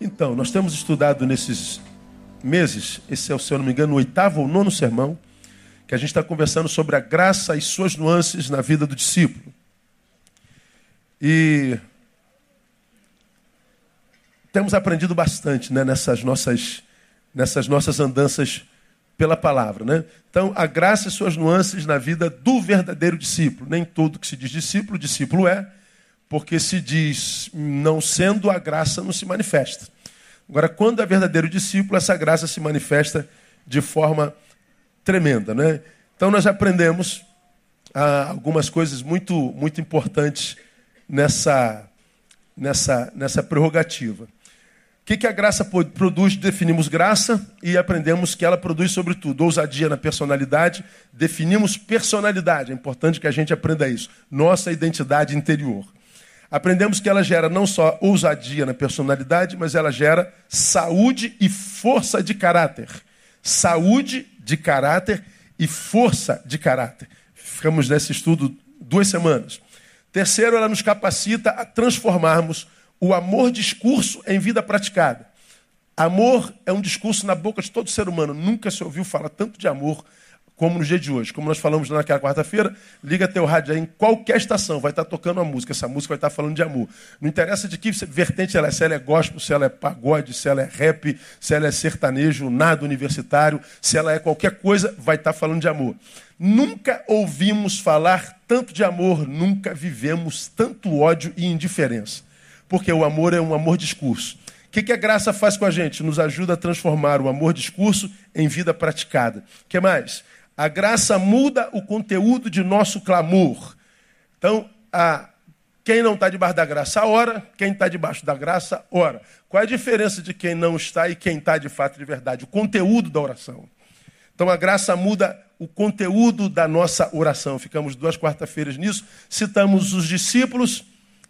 Então, nós temos estudado nesses meses, esse é, se eu não me engano, o oitavo ou nono sermão, que a gente está conversando sobre a graça e suas nuances na vida do discípulo. E temos aprendido bastante né, nessas, nossas, nessas nossas andanças pela palavra. Né? Então, a graça e suas nuances na vida do verdadeiro discípulo. Nem todo que se diz discípulo, discípulo é, porque se diz não sendo, a graça não se manifesta. Agora, quando é verdadeiro discípulo, essa graça se manifesta de forma tremenda. Né? Então, nós aprendemos ah, algumas coisas muito, muito importantes nessa, nessa, nessa prerrogativa. O que, que a graça produz? Definimos graça e aprendemos que ela produz, sobretudo, ousadia na personalidade. Definimos personalidade. É importante que a gente aprenda isso. Nossa identidade interior. Aprendemos que ela gera não só ousadia na personalidade, mas ela gera saúde e força de caráter. Saúde de caráter e força de caráter. Ficamos nesse estudo duas semanas. Terceiro, ela nos capacita a transformarmos o amor discurso em vida praticada. Amor é um discurso na boca de todo ser humano. Nunca se ouviu falar tanto de amor como no dia de hoje. Como nós falamos naquela quarta-feira, liga teu rádio aí em qualquer estação, vai estar tocando uma música. Essa música vai estar falando de amor. Não interessa de que vertente ela é, se ela é gospel, se ela é pagode, se ela é rap, se ela é sertanejo, nada universitário, se ela é qualquer coisa, vai estar falando de amor. Nunca ouvimos falar tanto de amor, nunca vivemos tanto ódio e indiferença. Porque o amor é um amor discurso. O que, que a graça faz com a gente? Nos ajuda a transformar o amor discurso em vida praticada. O que mais? A graça muda o conteúdo de nosso clamor. Então, a, quem não está debaixo da graça, ora. Quem está debaixo da graça, ora. Qual é a diferença de quem não está e quem está de fato de verdade? O conteúdo da oração. Então, a graça muda o conteúdo da nossa oração. Ficamos duas quarta-feiras nisso. Citamos os discípulos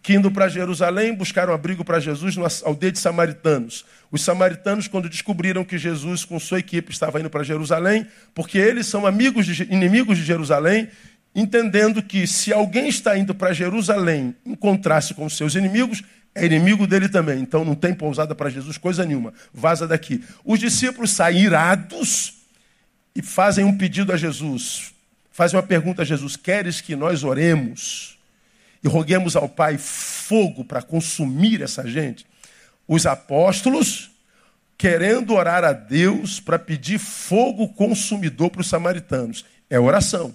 que indo para Jerusalém buscaram abrigo para Jesus na aldeia de samaritanos. Os samaritanos, quando descobriram que Jesus com sua equipe estava indo para Jerusalém, porque eles são amigos de, inimigos de Jerusalém, entendendo que se alguém está indo para Jerusalém encontrar-se com seus inimigos, é inimigo dele também. Então não tem pousada para Jesus, coisa nenhuma. Vaza daqui. Os discípulos saem irados e fazem um pedido a Jesus. Fazem uma pergunta a Jesus: Queres que nós oremos? E roguemos ao Pai fogo para consumir essa gente. Os apóstolos, querendo orar a Deus para pedir fogo consumidor para os samaritanos. É oração.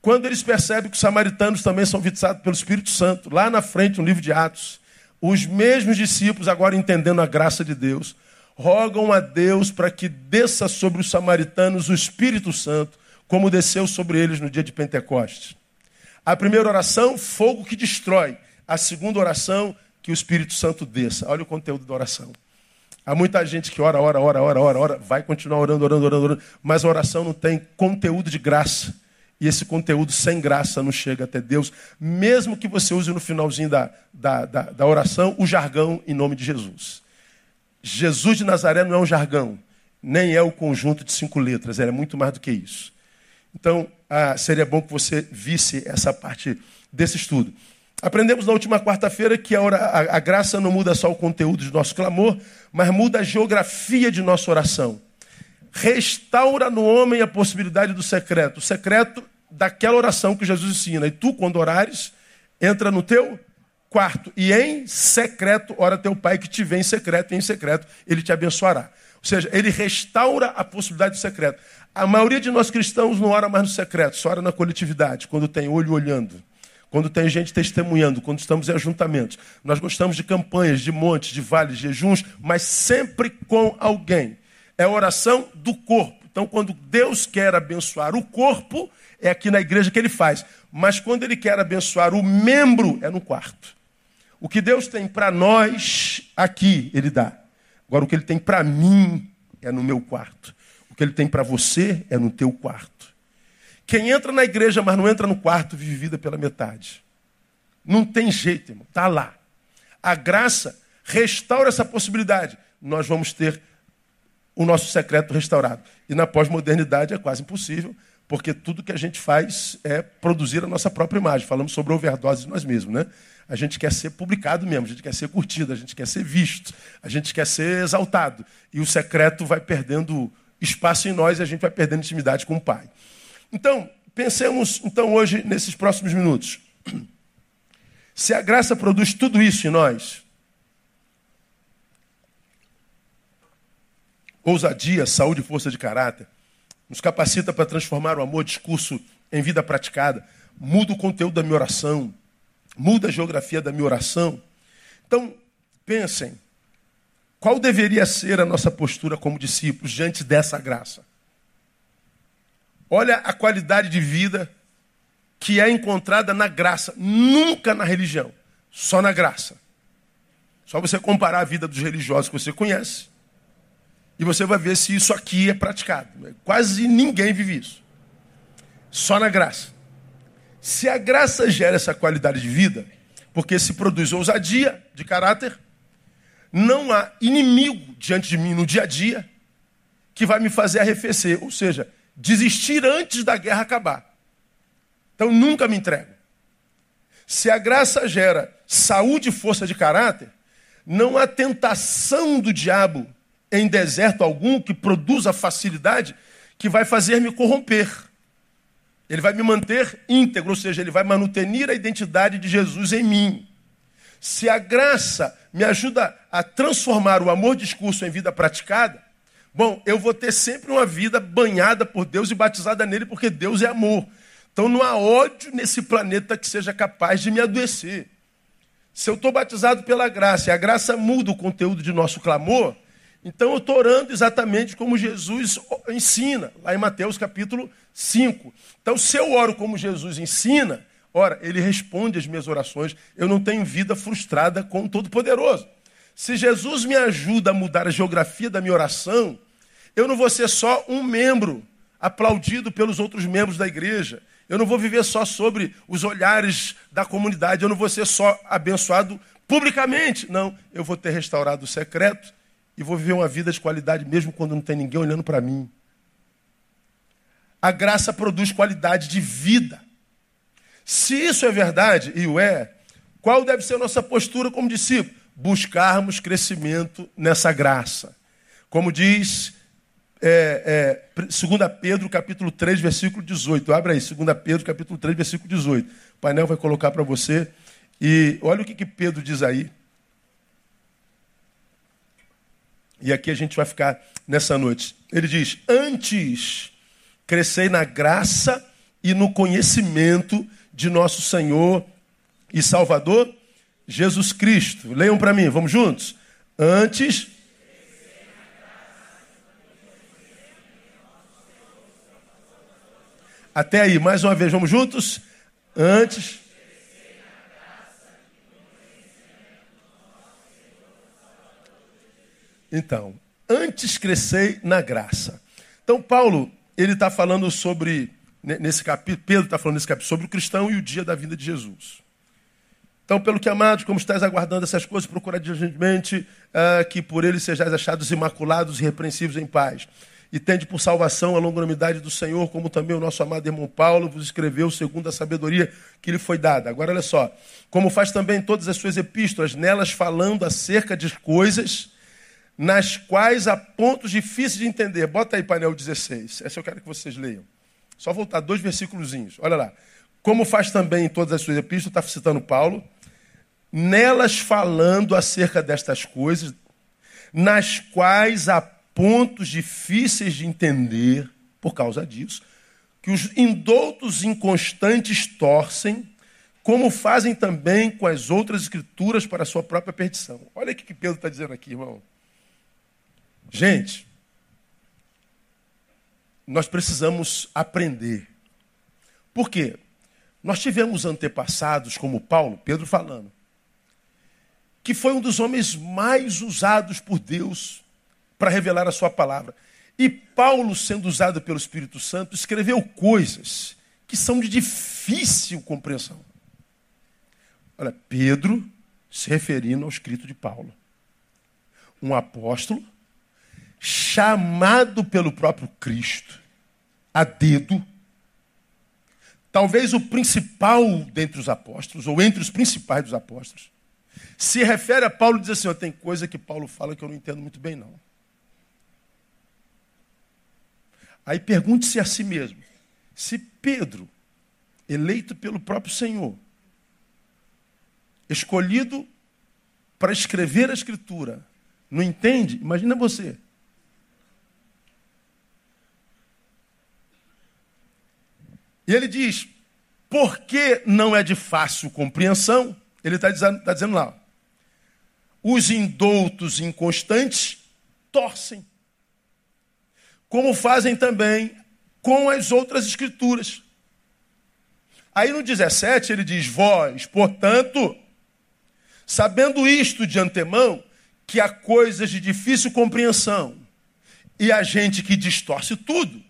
Quando eles percebem que os samaritanos também são visitados pelo Espírito Santo, lá na frente, no livro de Atos, os mesmos discípulos, agora entendendo a graça de Deus, rogam a Deus para que desça sobre os samaritanos o Espírito Santo, como desceu sobre eles no dia de Pentecostes. A primeira oração, fogo que destrói. A segunda oração, que o Espírito Santo desça. Olha o conteúdo da oração. Há muita gente que ora, ora, ora, ora, ora, ora, vai continuar orando, orando, orando, orando, mas a oração não tem conteúdo de graça. E esse conteúdo sem graça não chega até Deus, mesmo que você use no finalzinho da, da, da, da oração o jargão em nome de Jesus. Jesus de Nazaré não é um jargão, nem é o conjunto de cinco letras, ele é muito mais do que isso. Então, ah, seria bom que você visse essa parte desse estudo. Aprendemos na última quarta-feira que a, a, a, graça não muda só o conteúdo de nosso clamor, mas muda a geografia de nossa oração. Restaura no homem a possibilidade do secreto. O secreto daquela oração que Jesus ensina. E tu, quando orares, entra no teu quarto. E em secreto, ora teu pai que te vê em secreto, e em secreto ele te abençoará. Ou seja, ele restaura a possibilidade do secreto. A maioria de nós cristãos não ora mais no secreto, só ora na coletividade, quando tem olho olhando, quando tem gente testemunhando, quando estamos em ajuntamentos. Nós gostamos de campanhas, de montes, de vales, de jejuns, mas sempre com alguém. É oração do corpo. Então, quando Deus quer abençoar o corpo, é aqui na igreja que ele faz. Mas quando ele quer abençoar o membro, é no quarto. O que Deus tem para nós, aqui, ele dá. Agora, o que ele tem para mim, é no meu quarto. O que ele tem para você é no teu quarto. Quem entra na igreja, mas não entra no quarto, vive vida pela metade. Não tem jeito, irmão. Está lá. A graça restaura essa possibilidade. Nós vamos ter o nosso secreto restaurado. E na pós-modernidade é quase impossível, Porque tudo que a gente faz é produzir a nossa própria imagem. Falamos sobre overdose de nós mesmos, né? A gente quer ser publicado mesmo, a gente quer ser curtido, a gente quer ser visto, a gente quer ser exaltado. E o secreto vai perdendo espaço em nós e a gente vai perdendo intimidade com o Pai. Então, pensemos então hoje nesses próximos minutos. Se a graça produz tudo isso em nós, ousadia, saúde força de caráter, nos capacita para transformar o amor discurso em vida praticada, muda o conteúdo da minha oração, muda a geografia da minha oração. Então, pensem, qual deveria ser a nossa postura como discípulos diante dessa graça? Olha a qualidade de vida que é encontrada na graça, nunca na religião, só na graça. Só você comparar a vida dos religiosos que você conhece e você vai ver se isso aqui é praticado. Quase ninguém vive isso. Só na graça. Se a graça gera essa qualidade de vida, porque se produz ousadia de caráter, não há inimigo diante de mim no dia a dia que vai me fazer arrefecer, ou seja, desistir antes da guerra acabar. Então nunca me entrego. Se a graça gera saúde e força de caráter, não há tentação do diabo em deserto algum que produza facilidade que vai fazer me corromper. Ele vai me manter íntegro, ou seja, ele vai manutenir a identidade de Jesus em mim. Se a graça me ajuda a transformar o amor discurso em vida praticada, bom, eu vou ter sempre uma vida banhada por Deus e batizada nele, porque Deus é amor. Então não há ódio nesse planeta que seja capaz de me adoecer. Se eu estou batizado pela graça e a graça muda o conteúdo de nosso clamor, então eu estou orando exatamente como Jesus ensina, lá em Mateus capítulo 5. Então, se eu oro como Jesus ensina, ora, ele responde às minhas orações, eu não tenho vida frustrada com o Todo-Poderoso. Se Jesus me ajuda a mudar a geografia da minha oração, eu não vou ser só um membro aplaudido pelos outros membros da igreja. Eu não vou viver só sobre os olhares da comunidade. Eu não vou ser só abençoado publicamente. Não, eu vou ter restaurado o secreto e vou viver uma vida de qualidade mesmo quando não tem ninguém olhando para mim. A graça produz qualidade de vida. Se isso é verdade, e o é, qual deve ser a nossa postura como discípulo? Buscarmos crescimento nessa graça. Como diz é, é, 2 Pedro capítulo 3, versículo 18. Abra aí, 2 Pedro capítulo 3, versículo 18. O painel vai colocar para você. E olha o que, que Pedro diz aí. E aqui a gente vai ficar nessa noite. Ele diz: Antes crescei na graça e no conhecimento de nosso Senhor e Salvador Jesus Cristo. Leiam para mim, vamos juntos? Antes. Até aí, mais uma vez, vamos juntos? Antes. Então, antes crescei na graça. Então, Paulo, ele está falando sobre, nesse capítulo, Pedro está falando nesse capítulo, sobre o cristão e o dia da vinda de Jesus. Então, pelo que amados, como estáis aguardando essas coisas, procura diligentemente uh, que por ele sejais achados imaculados e repreensíveis em paz. E tende por salvação a longanimidade do Senhor, como também o nosso amado irmão Paulo vos escreveu segundo a sabedoria que lhe foi dada. Agora, olha só. Como faz também todas as suas epístolas, nelas falando acerca de coisas nas quais há pontos difíceis de entender. Bota aí painel 16. Essa eu quero que vocês leiam. Só voltar dois versículos. Olha lá. Como faz também em todas as suas epístolas, está citando Paulo, nelas falando acerca destas coisas, nas quais há pontos difíceis de entender, por causa disso, que os indoutos inconstantes torcem, como fazem também com as outras escrituras para a sua própria perdição. Olha o que Pedro está dizendo aqui, irmão. Gente, nós precisamos aprender. Por quê? Nós tivemos antepassados, como Paulo, Pedro falando, que foi um dos homens mais usados por Deus para revelar a sua palavra. E Paulo, sendo usado pelo Espírito Santo, escreveu coisas que são de difícil compreensão. Olha, Pedro se referindo ao escrito de Paulo. Um apóstolo chamado pelo próprio Cristo, a dedo, talvez o principal dentre os apóstolos, ou entre os principais dos apóstolos, se refere a Paulo e diz assim: ó, tem coisa que Paulo fala que eu não entendo muito bem, não. Aí pergunte-se a si mesmo: se Pedro, eleito pelo próprio Senhor, escolhido para escrever a Escritura, não entende? Imagina você. E ele diz: porque não é de fácil compreensão, ele está dizendo, tá dizendo lá, os indoutos inconstantes torcem, como fazem também com as outras escrituras. Aí no 17 ele diz: Vós, portanto, sabendo isto de antemão, que há coisas de difícil compreensão, e a gente que distorce tudo,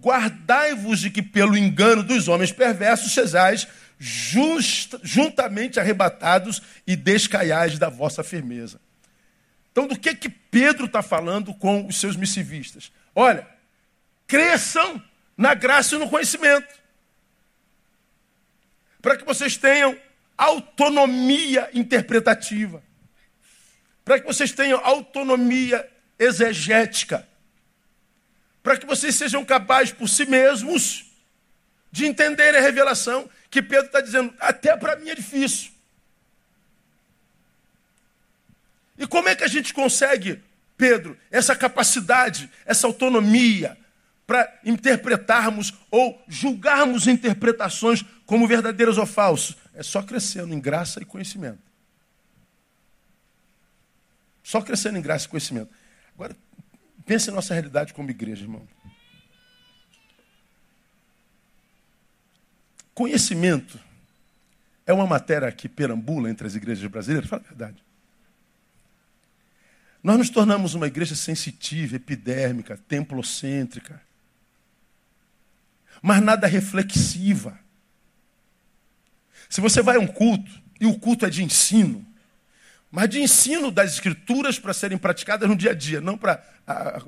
guardai-vos de que pelo engano dos homens perversos sejais just, juntamente arrebatados e descaiais da vossa firmeza. Então, do que que Pedro está falando com os seus missivistas? Olha, cresçam na graça e no conhecimento, para que vocês tenham autonomia interpretativa, para que vocês tenham autonomia exegética para que vocês sejam capazes por si mesmos de entenderem a revelação que Pedro está dizendo, até para mim é difícil. E como é que a gente consegue, Pedro, essa capacidade, essa autonomia para interpretarmos ou julgarmos interpretações como verdadeiras ou falsas? É só crescendo em graça e conhecimento. Só crescendo em graça e conhecimento. Agora, Pense na nossa realidade como igreja, irmão. Conhecimento é uma matéria que perambula entre as igrejas brasileiras? Fala a verdade. Nós nos tornamos uma igreja sensitiva, epidérmica, templocêntrica, mas nada reflexiva. Se você vai a um culto, e o culto é de ensino, mas de ensino das escrituras para serem praticadas no dia a dia, não para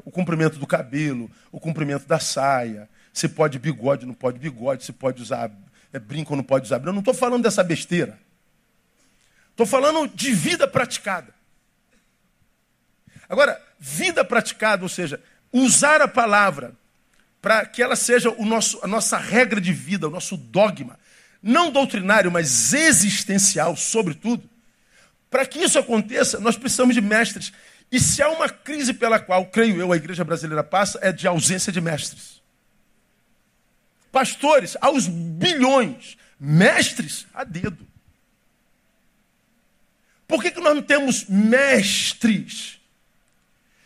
o comprimento do cabelo, o comprimento da saia, se pode bigode, não pode bigode, se pode usar é, brinco ou não pode usar brinco. Eu não estou falando dessa besteira. Estou falando de vida praticada. Agora, vida praticada, ou seja, usar a palavra para que ela seja o nosso, a nossa regra de vida, o nosso dogma, não doutrinário, mas existencial, sobretudo para que isso aconteça, nós precisamos de mestres. E se há uma crise pela qual, creio eu, a igreja brasileira passa, é de ausência de mestres. Pastores aos bilhões, mestres a dedo. Por que, que nós não temos mestres?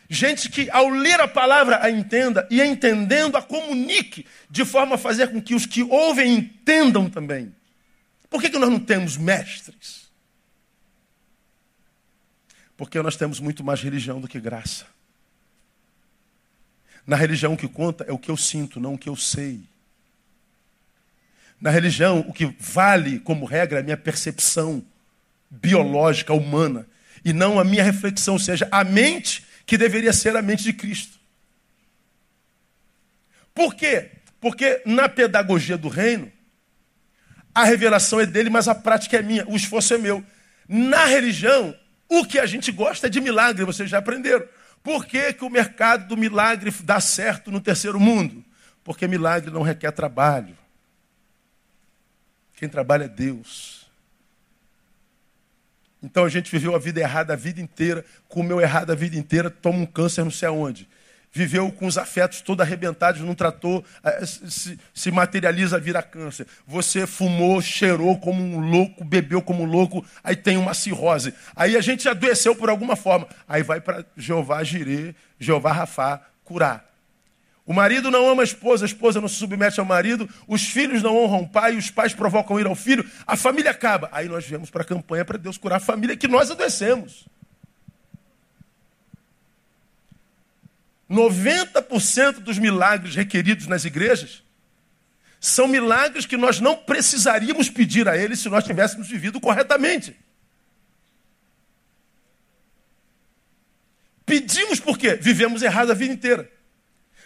Gente que, ao ler a palavra, a entenda e, entendendo, a comunique, de forma a fazer com que os que ouvem entendam também. Por que, que nós não temos mestres? Porque nós temos muito mais religião do que graça. Na religião o que conta é o que eu sinto, não o que eu sei. Na religião o que vale como regra é a minha percepção biológica, humana, e não a minha reflexão, ou seja, a mente que deveria ser a mente de Cristo. Por quê? Porque na pedagogia do reino, a revelação é dele, mas a prática é minha, o esforço é meu. Na religião, o que a gente gosta é de milagre, vocês já aprenderam. Por que, que o mercado do milagre dá certo no terceiro mundo? Porque milagre não requer trabalho. Quem trabalha é Deus. Então a gente viveu a vida errada a vida inteira, comeu errado a vida inteira, toma um câncer não sei aonde viveu com os afetos todos arrebentados, não tratou, eh, se, se materializa, vira câncer. Você fumou, cheirou como um louco, bebeu como um louco, aí tem uma cirrose. Aí a gente adoeceu por alguma forma. Aí vai para Jeová Jirê, Jeová Rafá, curar. O marido não ama a esposa, a esposa não se submete ao marido, os filhos não honram o pai, os pais provocam ir ao filho, a família acaba. Aí nós viemos para a campanha para Deus curar a família que nós adoecemos. 90% dos milagres requeridos nas igrejas são milagres que nós não precisaríamos pedir a Ele se nós tivéssemos vivido corretamente. Pedimos por quê? Vivemos errado a vida inteira.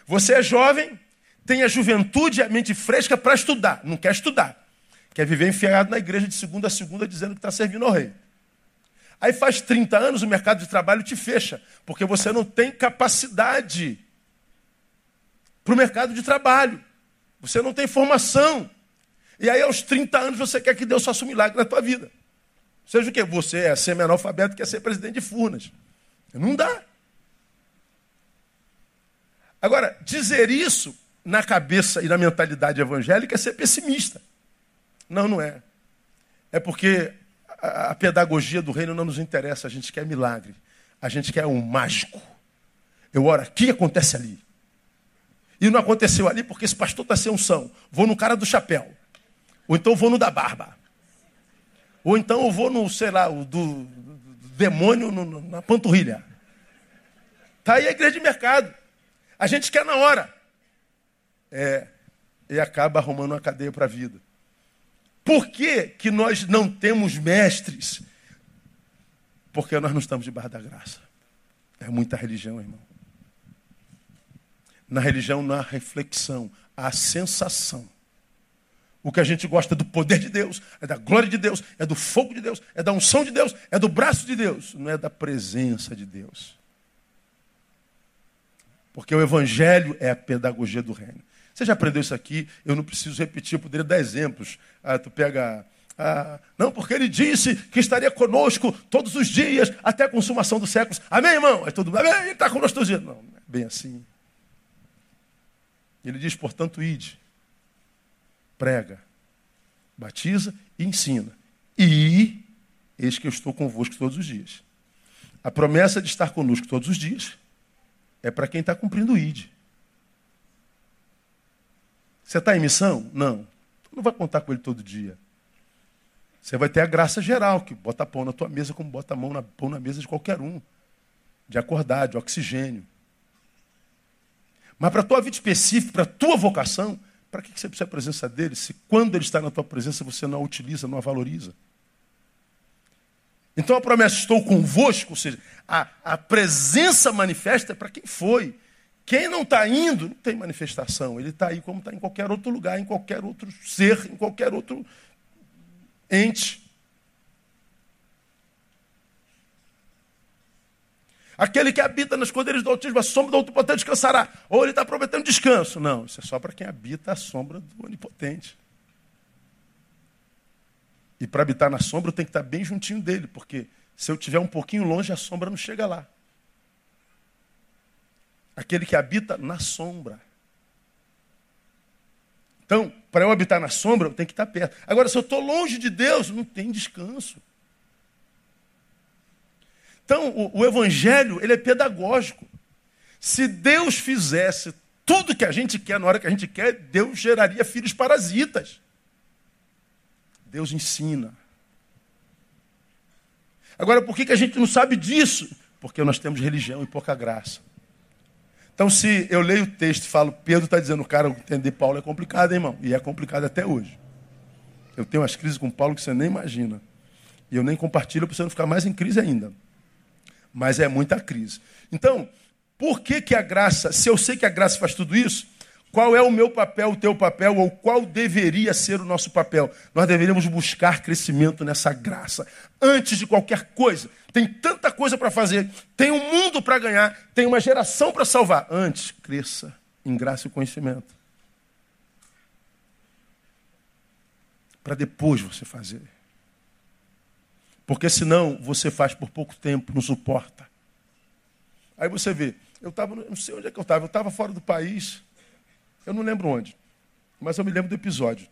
Você é jovem, tem a juventude e a mente fresca para estudar, não quer estudar. Quer viver enfiado na igreja de segunda a segunda dizendo que está servindo ao rei. Aí faz 30 anos o mercado de trabalho te fecha, porque você não tem capacidade para o mercado de trabalho. Você não tem formação. E aí, aos 30 anos, você quer que Deus faça um milagre na tua vida. Seja o que? Você é semi-analfabeto quer ser presidente de Furnas. Não dá. Agora, dizer isso na cabeça e na mentalidade evangélica é ser pessimista. Não, não é. É porque a, pedagogia do reino não nos interessa, a gente quer milagre. A gente quer um mágico. Eu oro aqui, acontece ali. E não aconteceu ali porque esse pastor está sem unção. Vou no cara do chapéu. Ou então vou no da barba. Ou então eu vou no, sei lá, do, do demônio no, na panturrilha. Está aí a igreja de mercado. A gente quer na hora. É, e acaba arrumando uma cadeia para a vida. Por que, que nós não temos mestres? Porque nós não estamos debaixo da graça. É muita religião, irmão. Na religião não há reflexão, há sensação. O que a gente gosta é do poder de Deus, é da glória de Deus, é do fogo de Deus, é da unção de Deus, é do braço de Deus, não é da presença de Deus. Porque o Evangelho é a pedagogia do reino. Você já aprendeu isso aqui? Eu não preciso repetir, eu poderia dar exemplos. Ah, tu pega. Ah, não, porque ele disse que estaria conosco todos os dias até a consumação dos séculos. Amém, irmão? É todo Amém, ele está conosco todos os dias. Não, não é bem assim. Ele diz, portanto, ide, prega, batiza e ensina. E eis que eu estou convosco todos os dias. A promessa de estar conosco todos os dias é para quem está cumprindo o ID. Você está em missão? Não. Não vai contar com ele todo dia. Você vai ter a graça geral, que bota pão na tua mesa como bota mão na, pão na mesa de qualquer um. De acordar, de oxigênio. Mas para a tua vida específica, para a tua vocação, para que você precisa da presença dele se quando ele está na tua presença você não a utiliza, não a valoriza? Então a promessa estou convosco, ou seja, a, a presença manifesta é para quem foi. Quem não está indo, não tem manifestação. Ele está aí como está em qualquer outro lugar, em qualquer outro ser, em qualquer outro ente. Aquele que habita nas esconderijos do Altíssimo, a sombra do Onipotente descansará. Ou ele está prometendo descanso. Não, isso é só para quem habita a sombra do Onipotente. E para habitar na sombra, eu tenho que estar bem juntinho dele, porque se eu estiver um pouquinho longe, a sombra não chega lá. Aquele que habita na sombra. Então, para eu habitar na sombra, eu tenho que estar perto. Agora, se eu estou longe de Deus, não tem descanso. Então, o, o evangelho, ele é pedagógico. Se Deus fizesse tudo que a gente quer na hora que a gente quer, Deus geraria filhos parasitas. Deus ensina. Agora, por que, que a gente não sabe disso? Porque nós temos religião e pouca graça. Então, se eu leio o texto e falo, Pedro está dizendo, cara, entender Paulo é complicado, hein, irmão? E é complicado até hoje. Eu tenho umas crises com Paulo que você nem imagina. E eu nem compartilho para você não ficar mais em crise ainda mas é muita crise. Então, por que, que a graça, se eu sei que a graça faz tudo isso, qual é o meu papel, o teu papel, ou qual deveria ser o nosso papel? Nós deveríamos buscar crescimento nessa graça. Antes de qualquer coisa. Tem tanta coisa para fazer, tem um mundo para ganhar, tem uma geração para salvar. Antes, cresça em graça e conhecimento. Para depois você fazer. Porque senão você faz por pouco tempo, não suporta. Aí você vê, eu estava, não sei onde é que eu estava, eu estava fora do país, eu não lembro onde, mas eu me lembro do episódio.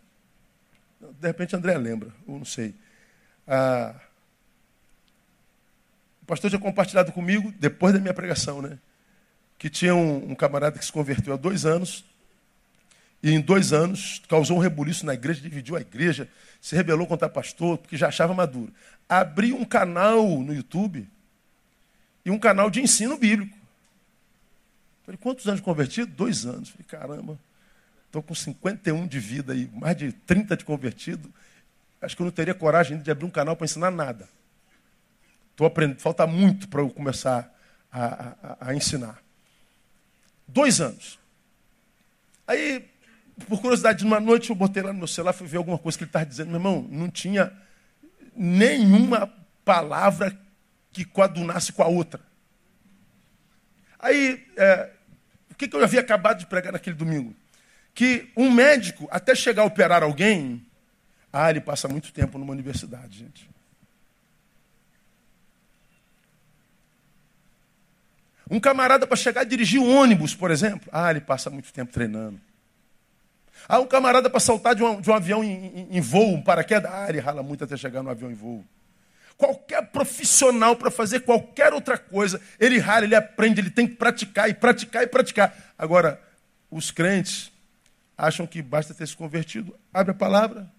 De repente André lembra, ou não sei. Ah, o pastor tinha compartilhado comigo, depois da minha pregação, né? Que tinha um, um camarada que se converteu há dois anos, e em dois anos causou um rebuliço na igreja, dividiu a igreja, se rebelou contra o pastor, porque já achava maduro abri um canal no YouTube e um canal de ensino bíblico. Falei, quantos anos convertido? Dois anos. Falei, caramba, estou com 51 de vida e mais de 30 de convertido. Acho que eu não teria coragem de abrir um canal para ensinar nada. Estou aprendendo, falta muito para eu começar a, a, a ensinar. Dois anos. Aí, por curiosidade, numa noite eu botei lá no meu celular, fui ver alguma coisa que ele estava dizendo. Meu irmão, não tinha nenhuma palavra que coadunasse com a outra. Aí, é, o que, que eu havia acabado de pregar naquele domingo? Que um médico, até chegar a operar alguém, ah, ele passa muito tempo numa universidade, gente. Um camarada para chegar a dirigir um ônibus, por exemplo, ah, ele passa muito tempo treinando. Ah, um camarada para saltar de um, de um avião em, em, em, voo, um paraquedas, ah, ele rala muito até chegar no avião em voo. Qualquer profissional para fazer qualquer outra coisa, ele rala, ele aprende, ele tem que praticar e praticar e praticar. Agora, os crentes acham que basta ter se convertido, abre a palavra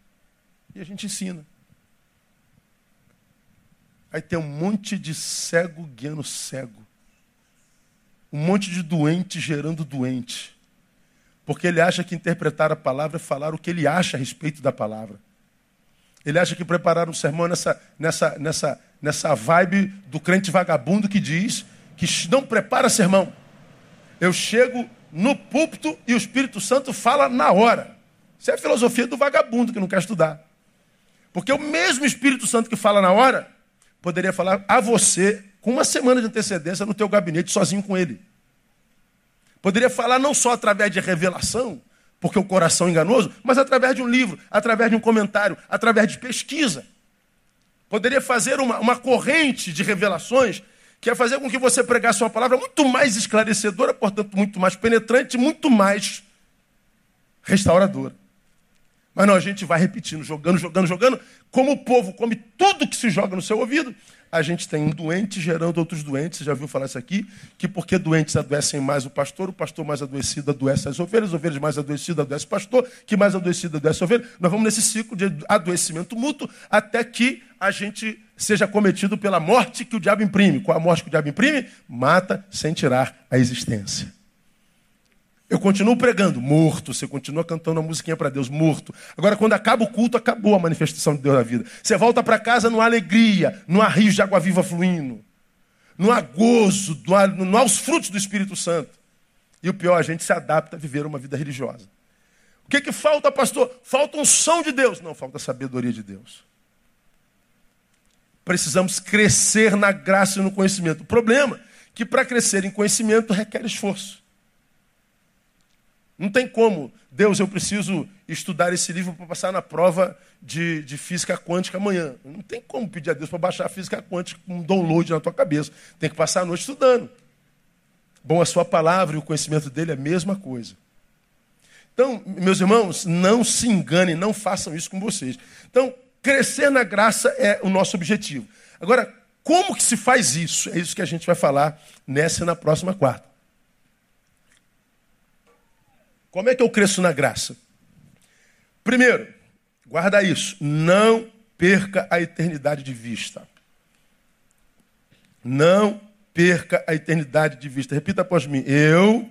e a gente ensina. Aí tem um monte de cego guiando cego. Um monte de doente gerando doente. Porque ele acha que interpretar a palavra é falar o que ele acha a respeito da palavra. Ele acha que preparar um sermão nessa, nessa, nessa, nessa vibe do crente vagabundo que diz que não prepara sermão. Eu chego no púlpito e o Espírito Santo fala na hora. Isso é a filosofia do vagabundo que não quer estudar. Porque o mesmo Espírito Santo que fala na hora, poderia falar a você com uma semana de antecedência no teu gabinete, sozinho com ele. Poderia falar não só através de revelação, porque o coração é enganoso, mas através de um livro, através de um comentário, através de pesquisa. Poderia fazer uma, uma corrente de revelações que ia fazer com que você pregasse uma palavra muito mais esclarecedora, portanto, muito mais penetrante, muito mais restauradora. Mas não, a gente vai repetindo, jogando, jogando, jogando. Como o povo come tudo que se joga no seu ouvido, a gente tem um doente gerando outros doentes, você já viu falar isso aqui, que porque doentes adoecem mais o pastor, o pastor mais adoecido adoece as ovelhas, ovelhas mais adoecidas adoece o pastor, que mais adoecido adoece a ovelha. Nós vamos nesse ciclo de adoecimento mútuo até que a gente seja cometido pela morte que o diabo imprime. Qual a morte que o diabo imprime? Mata sem tirar a existência. Eu continuo pregando, morto. Você continua cantando a musiquinha para Deus, morto. Agora, quando acaba o culto, acabou a manifestação de Deus na vida. Você volta para casa numa alegria, não há rios de água viva fluindo, não há gozo, não há, não há os frutos do Espírito Santo. E o pior, a gente se adapta a viver uma vida religiosa. O que, que falta, pastor? Falta um som de Deus. Não, falta sabedoria de Deus. Precisamos crescer na graça e no conhecimento. O problema é que para crescer em conhecimento requer esforço. Não tem como. Deus, eu preciso estudar esse livro para passar na prova de, de física quântica amanhã. Não tem como pedir a Deus para baixar a física quântica com um download na tua cabeça. Tem que passar a noite estudando. Bom, a sua palavra e o conhecimento dele é a mesma coisa. Então, meus irmãos, não se enganem, não façam isso com vocês. Então, crescer na graça é o nosso objetivo. Agora, como que se faz isso? É isso que a gente vai falar nessa e na próxima quarta. Como é que eu cresço na graça? Primeiro, guarda isso, não perca a eternidade de vista. Não perca a eternidade de vista. Repita após mim. Eu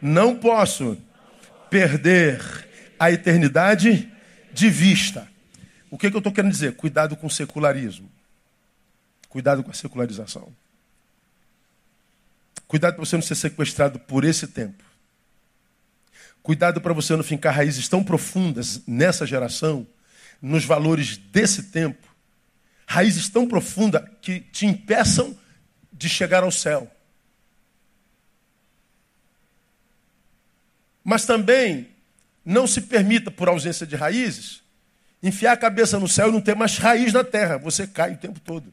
não posso perder a eternidade de vista. O que, que eu estou querendo dizer? Cuidado com o secularismo. Cuidado com a secularização. Cuidado para você não ser sequestrado por esse tempo. Cuidado para você não fincar raízes tão profundas nessa geração, nos valores desse tempo, raízes tão profundas que te impeçam de chegar ao céu. Mas também não se permita, por ausência de raízes, enfiar a cabeça no céu e não ter mais raiz na terra. Você cai o tempo todo.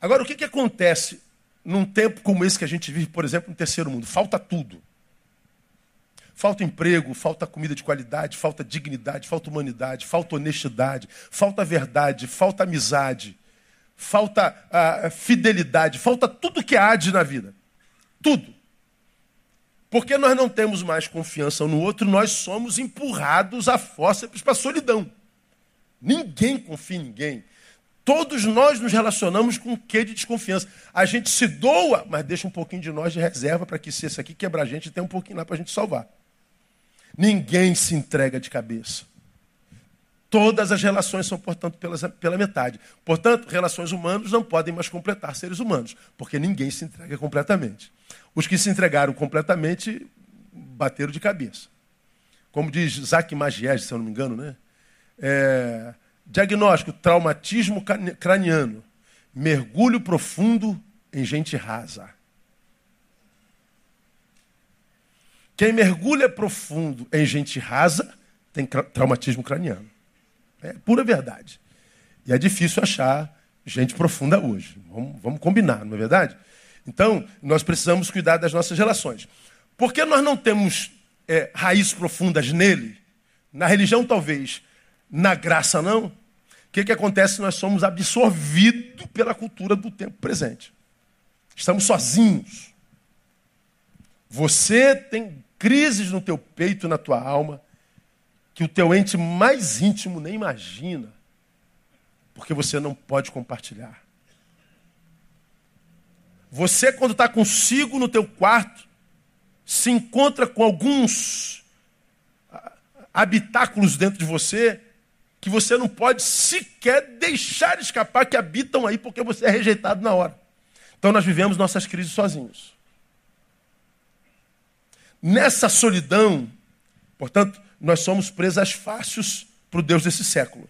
Agora, o que, que acontece num tempo como esse que a gente vive, por exemplo, no terceiro mundo? Falta tudo. Falta emprego, falta comida de qualidade, falta dignidade, falta humanidade, falta honestidade, falta verdade, falta amizade, falta ah, fidelidade, falta tudo que há de na vida. Tudo. Porque nós não temos mais confiança no outro, nós somos empurrados à fórceps para a solidão. Ninguém confia em ninguém. Todos nós nos relacionamos com um quê de desconfiança. A gente se doa, mas deixa um pouquinho de nós de reserva para que se esse aqui quebrar a gente, tem um pouquinho lá para a gente salvar. Ninguém se entrega de cabeça. Todas as relações são, portanto, pelas, pela metade. Portanto, relações humanas não podem mais completar seres humanos, porque ninguém se entrega completamente. Os que se entregaram completamente bateram de cabeça. Como diz Isaac Magies, se eu não me engano, né? É, diagnóstico, traumatismo craniano, mergulho profundo em gente rasa. Quem mergulha profundo em gente rasa tem traumatismo craniano. É pura verdade. E é difícil achar gente profunda hoje. Vamos, vamos combinar, não é verdade? Então, nós precisamos cuidar das nossas relações. Porque nós não temos é, raízes profundas nele, na religião talvez, na graça não, o que, que acontece? Nós somos absorvidos pela cultura do tempo presente. Estamos sozinhos. Você tem crises no teu peito, na tua alma, que o teu ente mais íntimo nem imagina, porque você não pode compartilhar. Você, quando está consigo no teu quarto, se encontra com alguns habitáculos dentro de você que você não pode sequer deixar escapar que habitam aí porque você é rejeitado na hora. Então nós vivemos nossas crises sozinhos. Nessa solidão, portanto, nós somos presas fáceis para o Deus desse século,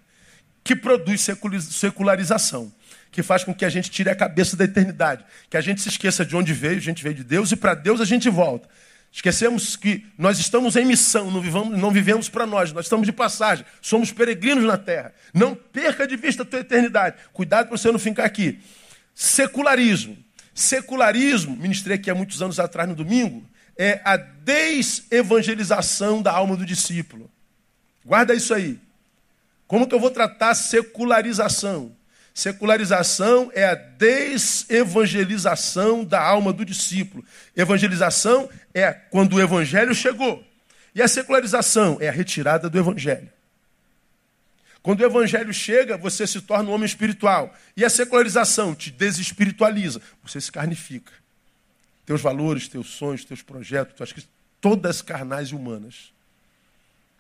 que produz secularização que faz com que a gente tire a cabeça da eternidade, que a gente se esqueça de onde veio, a gente veio de Deus e para Deus a gente volta. Esquecemos que nós estamos em missão, não, não vivemos para nós, nós estamos de passagem, somos peregrinos na terra. Não perca de vista a tua eternidade. Cuidado para você não ficar aqui. Secularismo. Secularismo, ministrei aqui há muitos anos atrás no domingo, é a desevangelização da alma do discípulo. Guarda isso aí. Como que eu vou tratar secularização? Secularização é a desevangelização da alma do discípulo. Evangelização é quando o evangelho chegou. E a secularização é a retirada do evangelho. Quando o evangelho chega, você se torna um homem espiritual. E a secularização te desespiritualiza. Você se carnifica. Teus valores, teus sonhos, teus projetos, tuas todas carnais e humanas.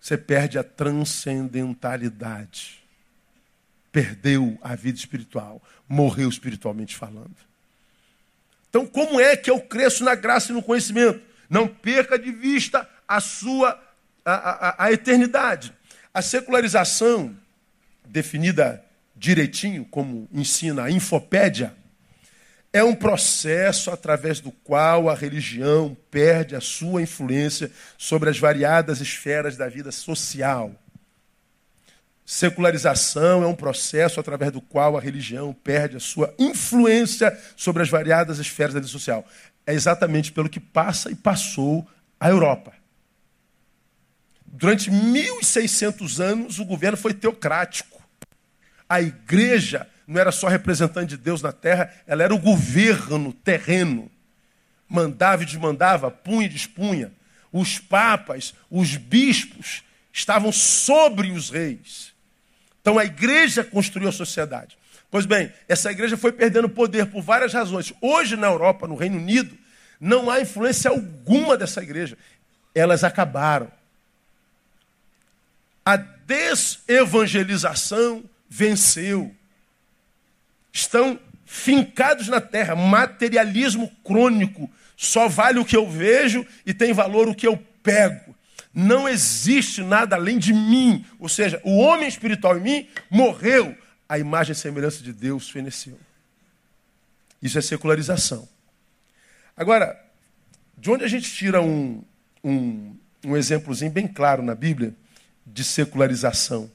Você perde a transcendentalidade perdeu a vida espiritual, morreu espiritualmente falando. Então, como é que eu cresço na graça e no conhecimento? Não perca de vista a sua a, a, a eternidade. A secularização, definida direitinho, como ensina a Infopédia, é um processo através do qual a religião perde a sua influência sobre as variadas esferas da vida social. Secularização é um processo através do qual a religião perde a sua influência sobre as variadas esferas da vida social. É exatamente pelo que passa e passou a Europa. Durante 1.600 anos, o governo foi teocrático. A igreja não era só representante de Deus na terra, ela era o governo terreno. Mandava e desmandava, punha e despunha. Os papas, os bispos, estavam sobre os reis. Então a igreja construiu a sociedade. Pois bem, essa igreja foi perdendo poder por várias razões. Hoje na Europa, no Reino Unido, não há influência alguma dessa igreja. Elas acabaram. A desevangelização venceu. Estão fincados na terra. Materialismo crônico. Só vale o que eu vejo e tem valor o que eu pego. Não existe nada além de mim. Ou seja, o homem espiritual em mim morreu. A imagem e semelhança de Deus feneceu. Isso é secularização. Agora, de onde a gente tira um, um, um exemplozinho bem claro na Bíblia de secularização?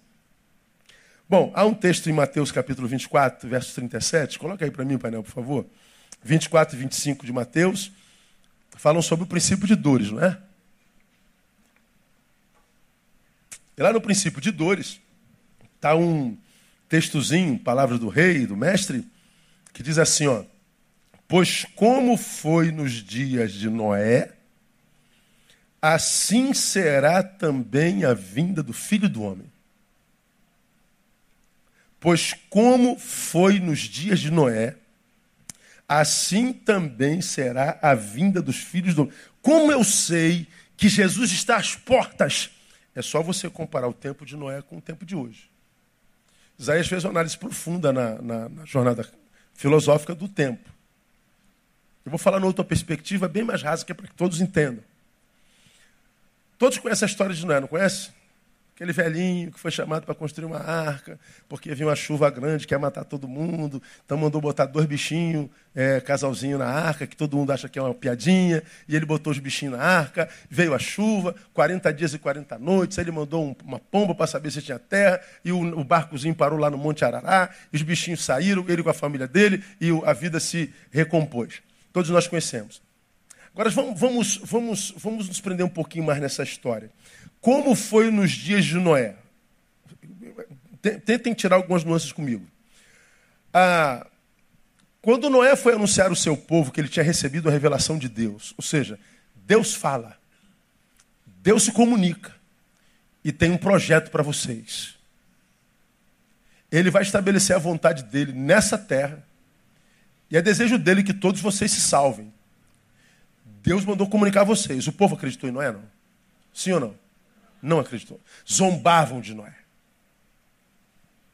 Bom, há um texto em Mateus capítulo 24, verso 37. Coloca aí para mim, painel, por favor. 24 e 25 de Mateus falam sobre o princípio de dores, não é? E lá no princípio de dores, está um textozinho, palavras do rei, do mestre, que diz assim, ó. Pois como foi nos dias de Noé, assim será também a vinda do filho do homem. Pois como foi nos dias de Noé, assim também será a vinda dos filhos do homem. Como eu sei que Jesus está às portas é só você comparar o tempo de Noé com o tempo de hoje. Isaías fez uma análise profunda na, na, na jornada filosófica do tempo. Eu vou falar numa outra perspectiva bem mais rasa, que é para que todos entendam. Todos conhecem a história de Noé, não conhece? Aquele velhinho que foi chamado para construir uma arca, porque havia uma chuva grande que ia matar todo mundo. Então mandou botar dois bichinhos, é, casalzinho na arca, que todo mundo acha que é uma piadinha. E ele botou os bichinhos na arca, veio a chuva, 40 dias e 40 noites. Aí ele mandou um, uma pomba para saber se tinha terra. E o, o, barcozinho parou lá no Monte Arará. E os bichinhos saíram, ele com a família dele, e a vida se recompôs. Todos nós conhecemos. Agora vamos, vamos, vamos nos prender um pouquinho mais nessa história. Como foi nos dias de Noé? Tentem tirar algumas nuances comigo. Ah, quando Noé foi anunciar ao seu povo que ele tinha recebido a revelação de Deus, ou seja, Deus fala, Deus se comunica e tem um projeto para vocês. Ele vai estabelecer a vontade dele nessa terra e é desejo dele que todos vocês se salvem. Deus mandou comunicar a vocês. O povo acreditou em Noé, não? Sim ou não? Não acreditou. Zombavam de Noé.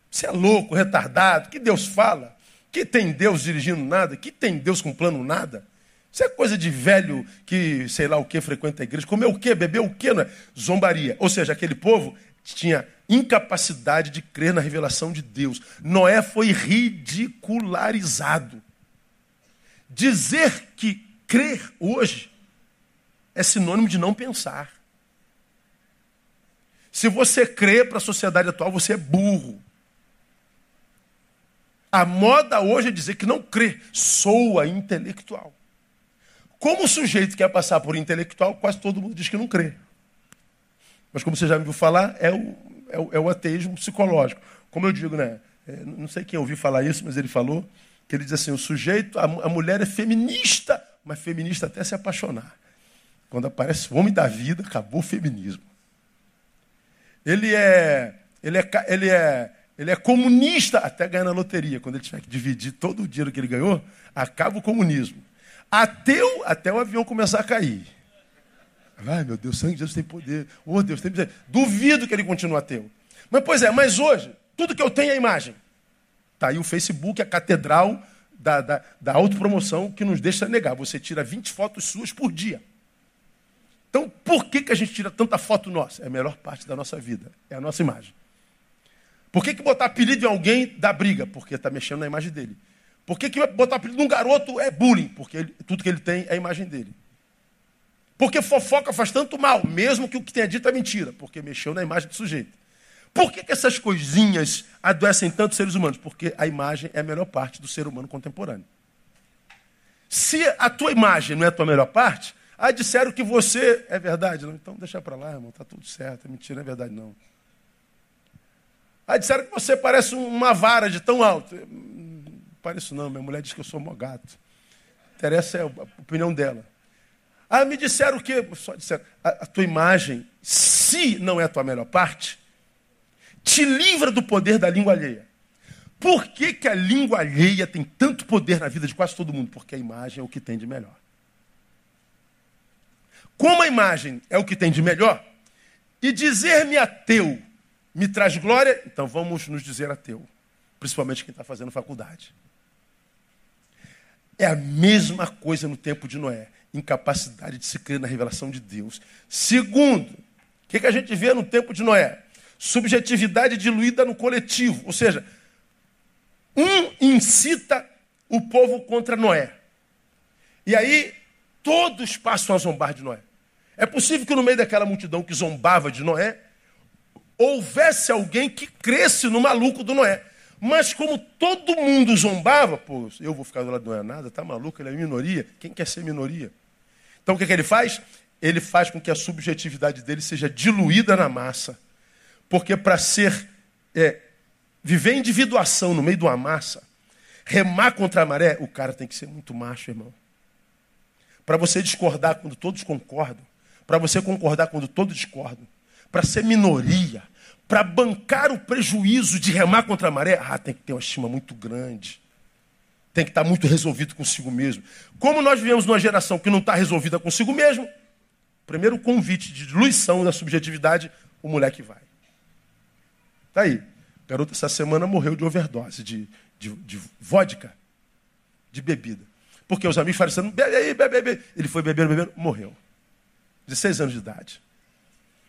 Você é louco, retardado. Que Deus fala? Que tem Deus dirigindo nada? Que tem Deus com plano nada? Isso é coisa de velho que, sei lá o que, frequenta a igreja. Comeu o que? Bebeu o que? Não é? Zombaria. Ou seja, aquele povo tinha incapacidade de crer na revelação de Deus. Noé foi ridicularizado. Dizer que crer hoje é sinônimo de não pensar. Se você crê para a sociedade atual, você é burro. A moda hoje é dizer que não crê, soa intelectual. Como o sujeito quer passar por intelectual, quase todo mundo diz que não crê. Mas como você já me viu falar, é o, é o, é o ateísmo psicológico. Como eu digo, né? É, não sei quem ouviu falar isso, mas ele falou que ele diz assim: o sujeito, a, a mulher é feminista, mas feminista até se apaixonar. Quando aparece o homem da vida, acabou o feminismo. Ele é, ele é, ele é, ele é comunista até ganhar na loteria. Quando ele tiver que dividir todo o dinheiro que ele ganhou, acaba o comunismo. Ateu até o avião começar a cair. Ai, meu Deus, sangue de Jesus tem poder. Oh, Deus tem poder. Duvido que ele continue ateu. Mas, pois é, mas hoje, tudo que eu tenho é imagem. Está aí o Facebook, a catedral da, da, da autopromoção que nos deixa negar. Você tira 20 fotos suas por dia. Então, por que, que a gente tira tanta foto nossa? É a melhor parte da nossa vida, é a nossa imagem. Por que, que botar apelido em alguém dá briga? Porque está mexendo na imagem dele. Por que, que botar apelido num garoto é bullying? Porque ele, tudo que ele tem é a imagem dele. Porque fofoca faz tanto mal, mesmo que o que tenha dito é mentira, porque mexeu na imagem do sujeito. Por que, que essas coisinhas adoecem tanto seres humanos? Porque a imagem é a melhor parte do ser humano contemporâneo. Se a tua imagem não é a tua melhor parte, ah, disseram que você. É verdade? Não? Então deixa para lá, irmão, está tudo certo. É mentira, não é verdade, não. Ah, disseram que você parece uma vara de tão alto. Hum, pareço não, minha mulher diz que eu sou um gato. Interessa é a opinião dela. Ah, me disseram que. Só disseram, a, a tua imagem, se não é a tua melhor parte, te livra do poder da língua alheia. Por que, que a língua alheia tem tanto poder na vida de quase todo mundo? Porque a imagem é o que tem de melhor. Como a imagem é o que tem de melhor, e dizer-me ateu me traz glória, então vamos nos dizer ateu, principalmente quem está fazendo faculdade. É a mesma coisa no tempo de Noé, incapacidade de se crer na revelação de Deus. Segundo, o que, que a gente vê no tempo de Noé? Subjetividade diluída no coletivo, ou seja, um incita o povo contra Noé. E aí todos passam a zombar de Noé. É possível que no meio daquela multidão que zombava de Noé, houvesse alguém que cresce no maluco do Noé. Mas como todo mundo zombava, pô, eu vou ficar do lado do Noé nada, tá maluco, ele é minoria. Quem quer ser minoria? Então o que, é que ele faz? Ele faz com que a subjetividade dele seja diluída na massa. Porque para ser, é, viver individuação no meio de uma massa, remar contra a maré, o cara tem que ser muito macho, irmão. Para você discordar quando todos concordam, para você concordar quando todos discordam, para ser minoria, para bancar o prejuízo de remar contra a maré, ah, tem que ter uma estima muito grande. Tem que estar muito resolvido consigo mesmo. Como nós vivemos numa geração que não está resolvida consigo mesmo, primeiro convite de diluição da subjetividade, o moleque vai. Tá aí. Garoto essa semana morreu de overdose, de, de, de vodka, de bebida. Porque os amigos assim, bebe aí, bebe, bebe. Ele foi bebendo, bebendo, morreu. 16 anos de idade.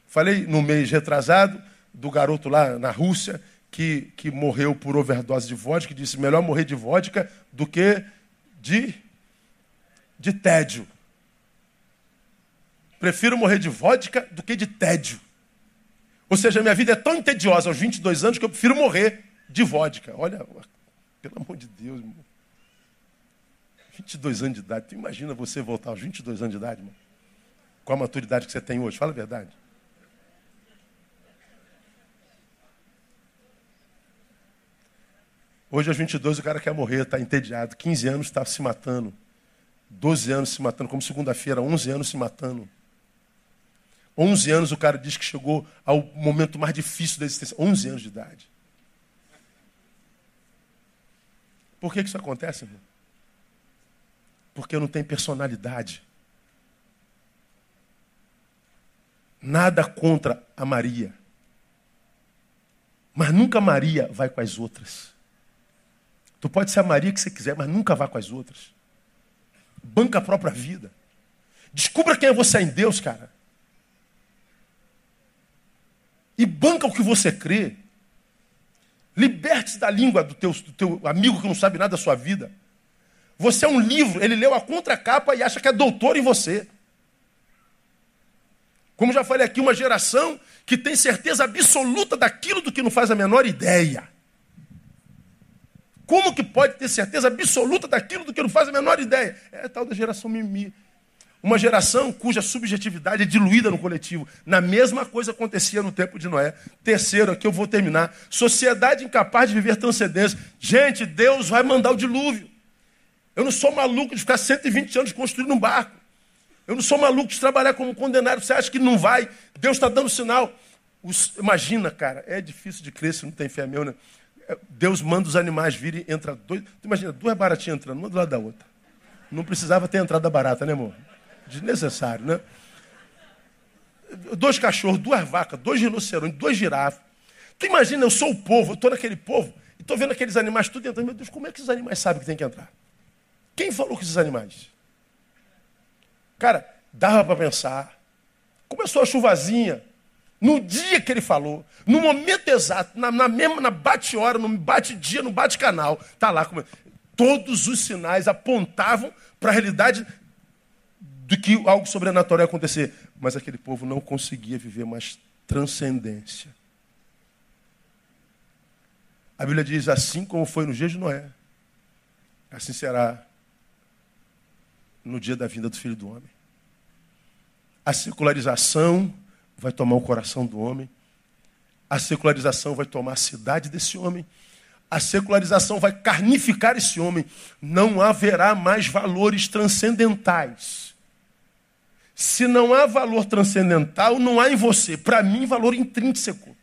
Falei no mês retrasado do garoto lá na Rússia que, que morreu por overdose de vodka, que disse melhor morrer de vodka do que de, de tédio. Prefiro morrer de vodka do que de tédio. Ou seja, minha vida é tão entediosa aos 22 anos que eu prefiro morrer de vodka. Olha, pelo amor de Deus, irmão. 22 anos de idade. Tu imagina você voltar aos 22 anos de idade, irmão? Com a maturidade que você tem hoje. Fala a verdade. Hoje, aos 22, o cara quer morrer, está entediado. 15 anos está se matando. 12 anos se matando, como segunda-feira, 11 anos se matando. 11 anos o cara diz que chegou ao momento mais difícil da existência. 11 anos de idade. Por que isso acontece, irmão? Porque não tem personalidade. Nada contra a Maria. Mas nunca Maria vai com as outras. Tu pode ser a Maria que você quiser, mas nunca vá com as outras. Banca a própria vida. Descubra quem é você em Deus, cara. E banca o que você crê. Liberte-se da língua do teu, do teu amigo que não sabe nada da sua vida. Você é um livro, ele leu a contracapa e acha que é doutor em você. Como já falei aqui, uma geração que tem certeza absoluta daquilo do que não faz a menor ideia. Como que pode ter certeza absoluta daquilo do que não faz a menor ideia? É tal da geração mimi. Uma geração cuja subjetividade é diluída no coletivo. Na mesma coisa acontecia no tempo de Noé. Terceiro, aqui eu vou terminar. Sociedade incapaz de viver transcendência. Gente, Deus vai mandar o dilúvio. Eu não sou maluco de ficar 120 anos construindo um barco. Eu não sou maluco de trabalhar como condenado. Você acha que não vai? Deus está dando sinal. Os, imagina, cara, é difícil de crer se não tem fé meu, né? É, Deus manda os animais virem, entra dois. Tu imagina, duas baratinhas entrando, uma do lado da outra. Não precisava ter entrada barata, né, amor? Desnecessário, né? Dois cachorros, duas vacas, dois rinocerontes, dois girafas. Tu imagina, eu sou o povo, eu estou naquele povo, e estou vendo aqueles animais tudo entrando. Meu Deus, como é que esses animais sabem que tem que entrar? Quem falou com esses animais? Cara, dava para pensar. Começou a chuvazinha. No dia que ele falou, no momento exato, na, na mesma, na bate-hora, no bate-dia, no bate-canal, tá lá. Como... Todos os sinais apontavam para a realidade de que algo sobrenatural ia acontecer. Mas aquele povo não conseguia viver mais transcendência. A Bíblia diz: assim como foi no dia de Noé, assim será no dia da vinda do Filho do Homem. A secularização vai tomar o coração do homem, a secularização vai tomar a cidade desse homem, a secularização vai carnificar esse homem. Não haverá mais valores transcendentais. Se não há valor transcendental, não há em você. Para mim, valor intrínseco.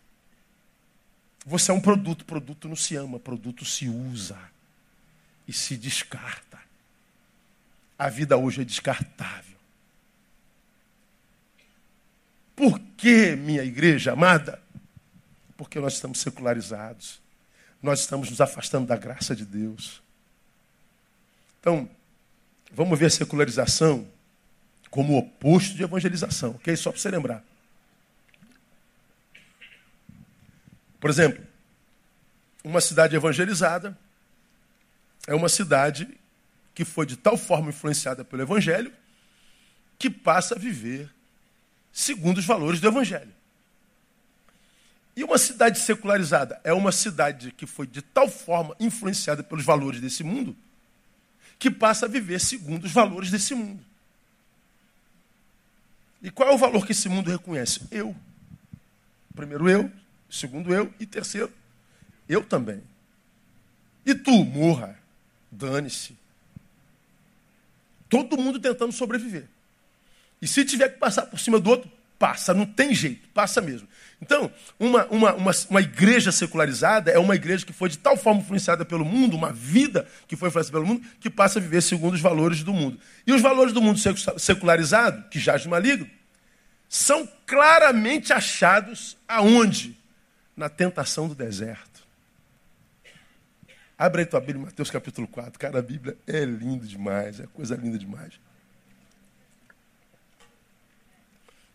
Você é um produto, produto não se ama, produto se usa e se descarta. A vida hoje é descartável. Por que, minha igreja amada? Porque nós estamos secularizados. Nós estamos nos afastando da graça de Deus. Então, vamos ver a secularização como o oposto de evangelização, ok? Só para você lembrar. Por exemplo, uma cidade evangelizada é uma cidade que foi de tal forma influenciada pelo Evangelho que passa a viver segundo os valores do Evangelho. E uma cidade secularizada é uma cidade que foi de tal forma influenciada pelos valores desse mundo que passa a viver segundo os valores desse mundo. E qual é o valor que esse mundo reconhece? Eu. Primeiro eu, segundo eu e terceiro, eu também. E tu, morra, dane-se. Todo mundo tentando sobreviver. E se tiver que passar por cima do outro, passa, não tem jeito, passa mesmo. Então, uma, uma, uma, uma, igreja secularizada é uma igreja que foi de tal forma influenciada pelo mundo, uma vida que foi influenciada pelo mundo, que passa a viver segundo os valores do mundo. E os valores do mundo secularizado, que jaz de maligno, são claramente achados aonde? Na tentação do deserto. Abre aí tua Bíblia, Mateus capítulo 4. Cara, a Bíblia é linda demais, é coisa linda demais.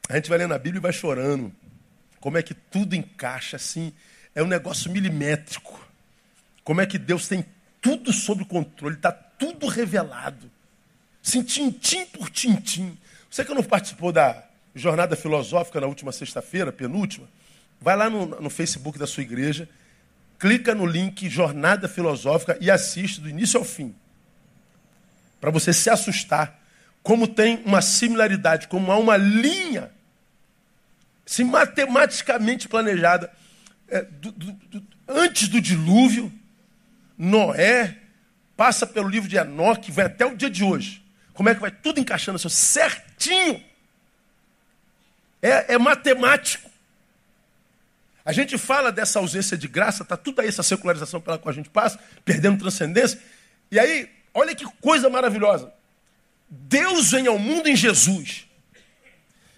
A gente vai lendo a Bíblia e vai chorando. Como é que tudo encaixa assim? É um negócio milimétrico. Como é que Deus tem tudo sob controle, está tudo revelado. Sim, tintim por tintim. Você que não participou da jornada filosófica na última sexta-feira, penúltima, vai lá no, no Facebook da sua igreja, clica no link Jornada Filosófica e assiste do início ao fim. Para você se assustar. Como tem uma similaridade, como há uma linha se matematicamente planejada é, do, do, do, antes do dilúvio, Noé passa pelo livro de Enoque, vai até o dia de hoje. Como é que vai tudo encaixando assim, certinho? É, é matemático. A gente fala dessa ausência de graça, está tudo aí, essa secularização pela qual a gente passa, perdendo transcendência. E aí, olha que coisa maravilhosa. Deus vem ao mundo em Jesus.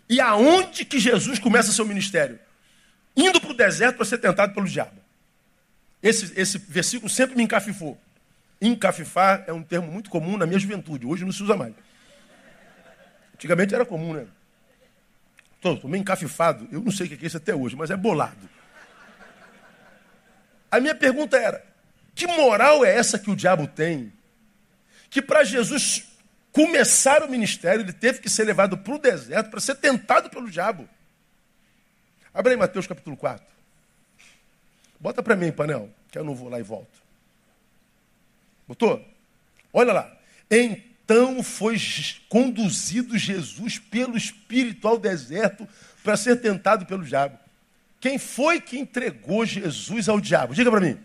E aonde que Jesus começa seu ministério? Indo para o deserto para ser tentado pelo diabo. Esse, esse versículo sempre me encafifou. Encafifar é um termo muito comum na minha juventude, hoje não se usa mais. Antigamente era comum, né? Estou meio encafifado, eu não sei o que é isso até hoje, mas é bolado. A minha pergunta era: que moral é essa que o diabo tem? Que para Jesus começar o ministério, ele teve que ser levado para o deserto para ser tentado pelo diabo. Abre aí Mateus capítulo 4. Bota para mim, panel, que eu não vou lá e volto. Botou? Olha lá. Então foi conduzido Jesus pelo Espírito ao deserto para ser tentado pelo diabo. Quem foi que entregou Jesus ao diabo? Diga para mim.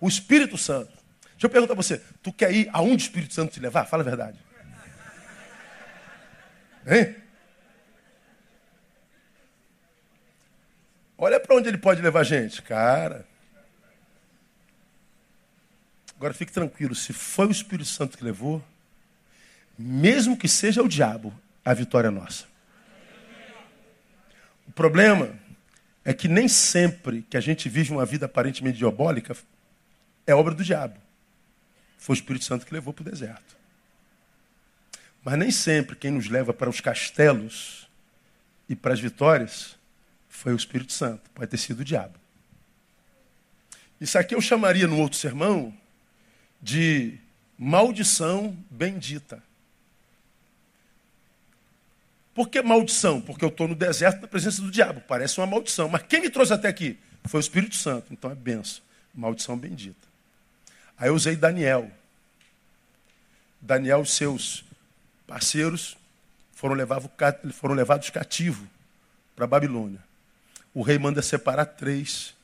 O Espírito Santo. Deixa eu perguntar a você, tu quer ir aonde o Espírito Santo te levar? Fala a verdade. Hein? Olha para onde ele pode levar a gente, cara. Agora fique tranquilo, se foi o Espírito Santo que levou, mesmo que seja o diabo, a vitória é nossa. O problema é que nem sempre que a gente vive uma vida aparentemente diabólica é obra do diabo. Foi o Espírito Santo que levou para o deserto. Mas nem sempre quem nos leva para os castelos e para as vitórias foi o Espírito Santo. Pode ter sido o diabo. Isso aqui eu chamaria no outro sermão de maldição bendita. Por que maldição? Porque eu estou no deserto na presença do diabo. Parece uma maldição. Mas quem me trouxe até aqui? Foi o Espírito Santo. Então é benção. Maldição bendita. Aí eu usei Daniel. Daniel, seus parceiros foram, foram levados cativos para a Babilônia. O rei manda separar três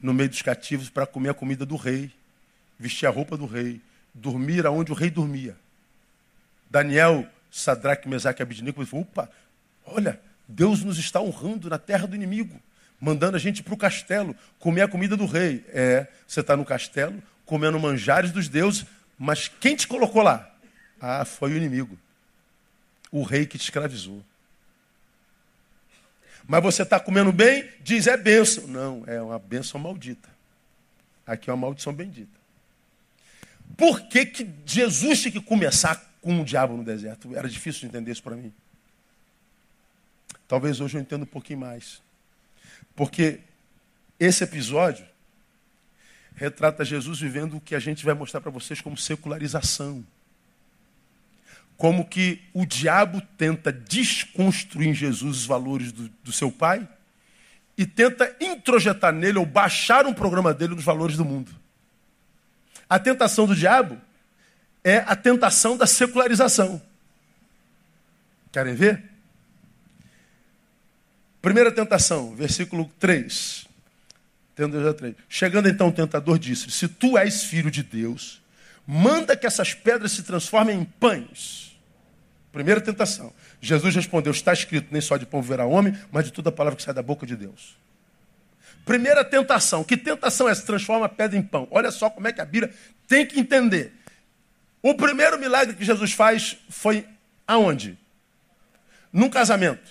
no meio dos cativos para comer a comida do rei, vestir a roupa do rei, dormir aonde o rei dormia. Daniel, Sadraque, Mesaque e Abidnico falou, opa, olha, Deus nos está honrando na terra do inimigo, mandando a gente para o castelo, comer a comida do rei. É, você está no castelo, comendo manjares dos deuses, mas quem te colocou lá? Ah, foi o inimigo. O rei que te escravizou. Mas você está comendo bem, diz é bênção. Não, é uma bênção maldita. Aqui é uma maldição bendita. Por que, que Jesus tinha que começar com o diabo no deserto? Era difícil de entender isso para mim. Talvez hoje eu entenda um pouquinho mais. Porque esse episódio retrata Jesus vivendo o que a gente vai mostrar para vocês como secularização. Como que o diabo tenta desconstruir em Jesus os valores do, do seu pai e tenta introjetar nele ou baixar um programa dele nos valores do mundo. A tentação do diabo é a tentação da secularização. Querem ver? Primeira tentação, versículo 3. Chegando então o tentador disse: Se tu és filho de Deus, manda que essas pedras se transformem em pães. Primeira tentação. Jesus respondeu: Está escrito, nem só de pão verá homem, mas de toda a palavra que sai da boca de Deus. Primeira tentação. Que tentação é essa? Transforma a pedra em pão. Olha só como é que a Bíblia tem que entender. O primeiro milagre que Jesus faz foi aonde? Num casamento.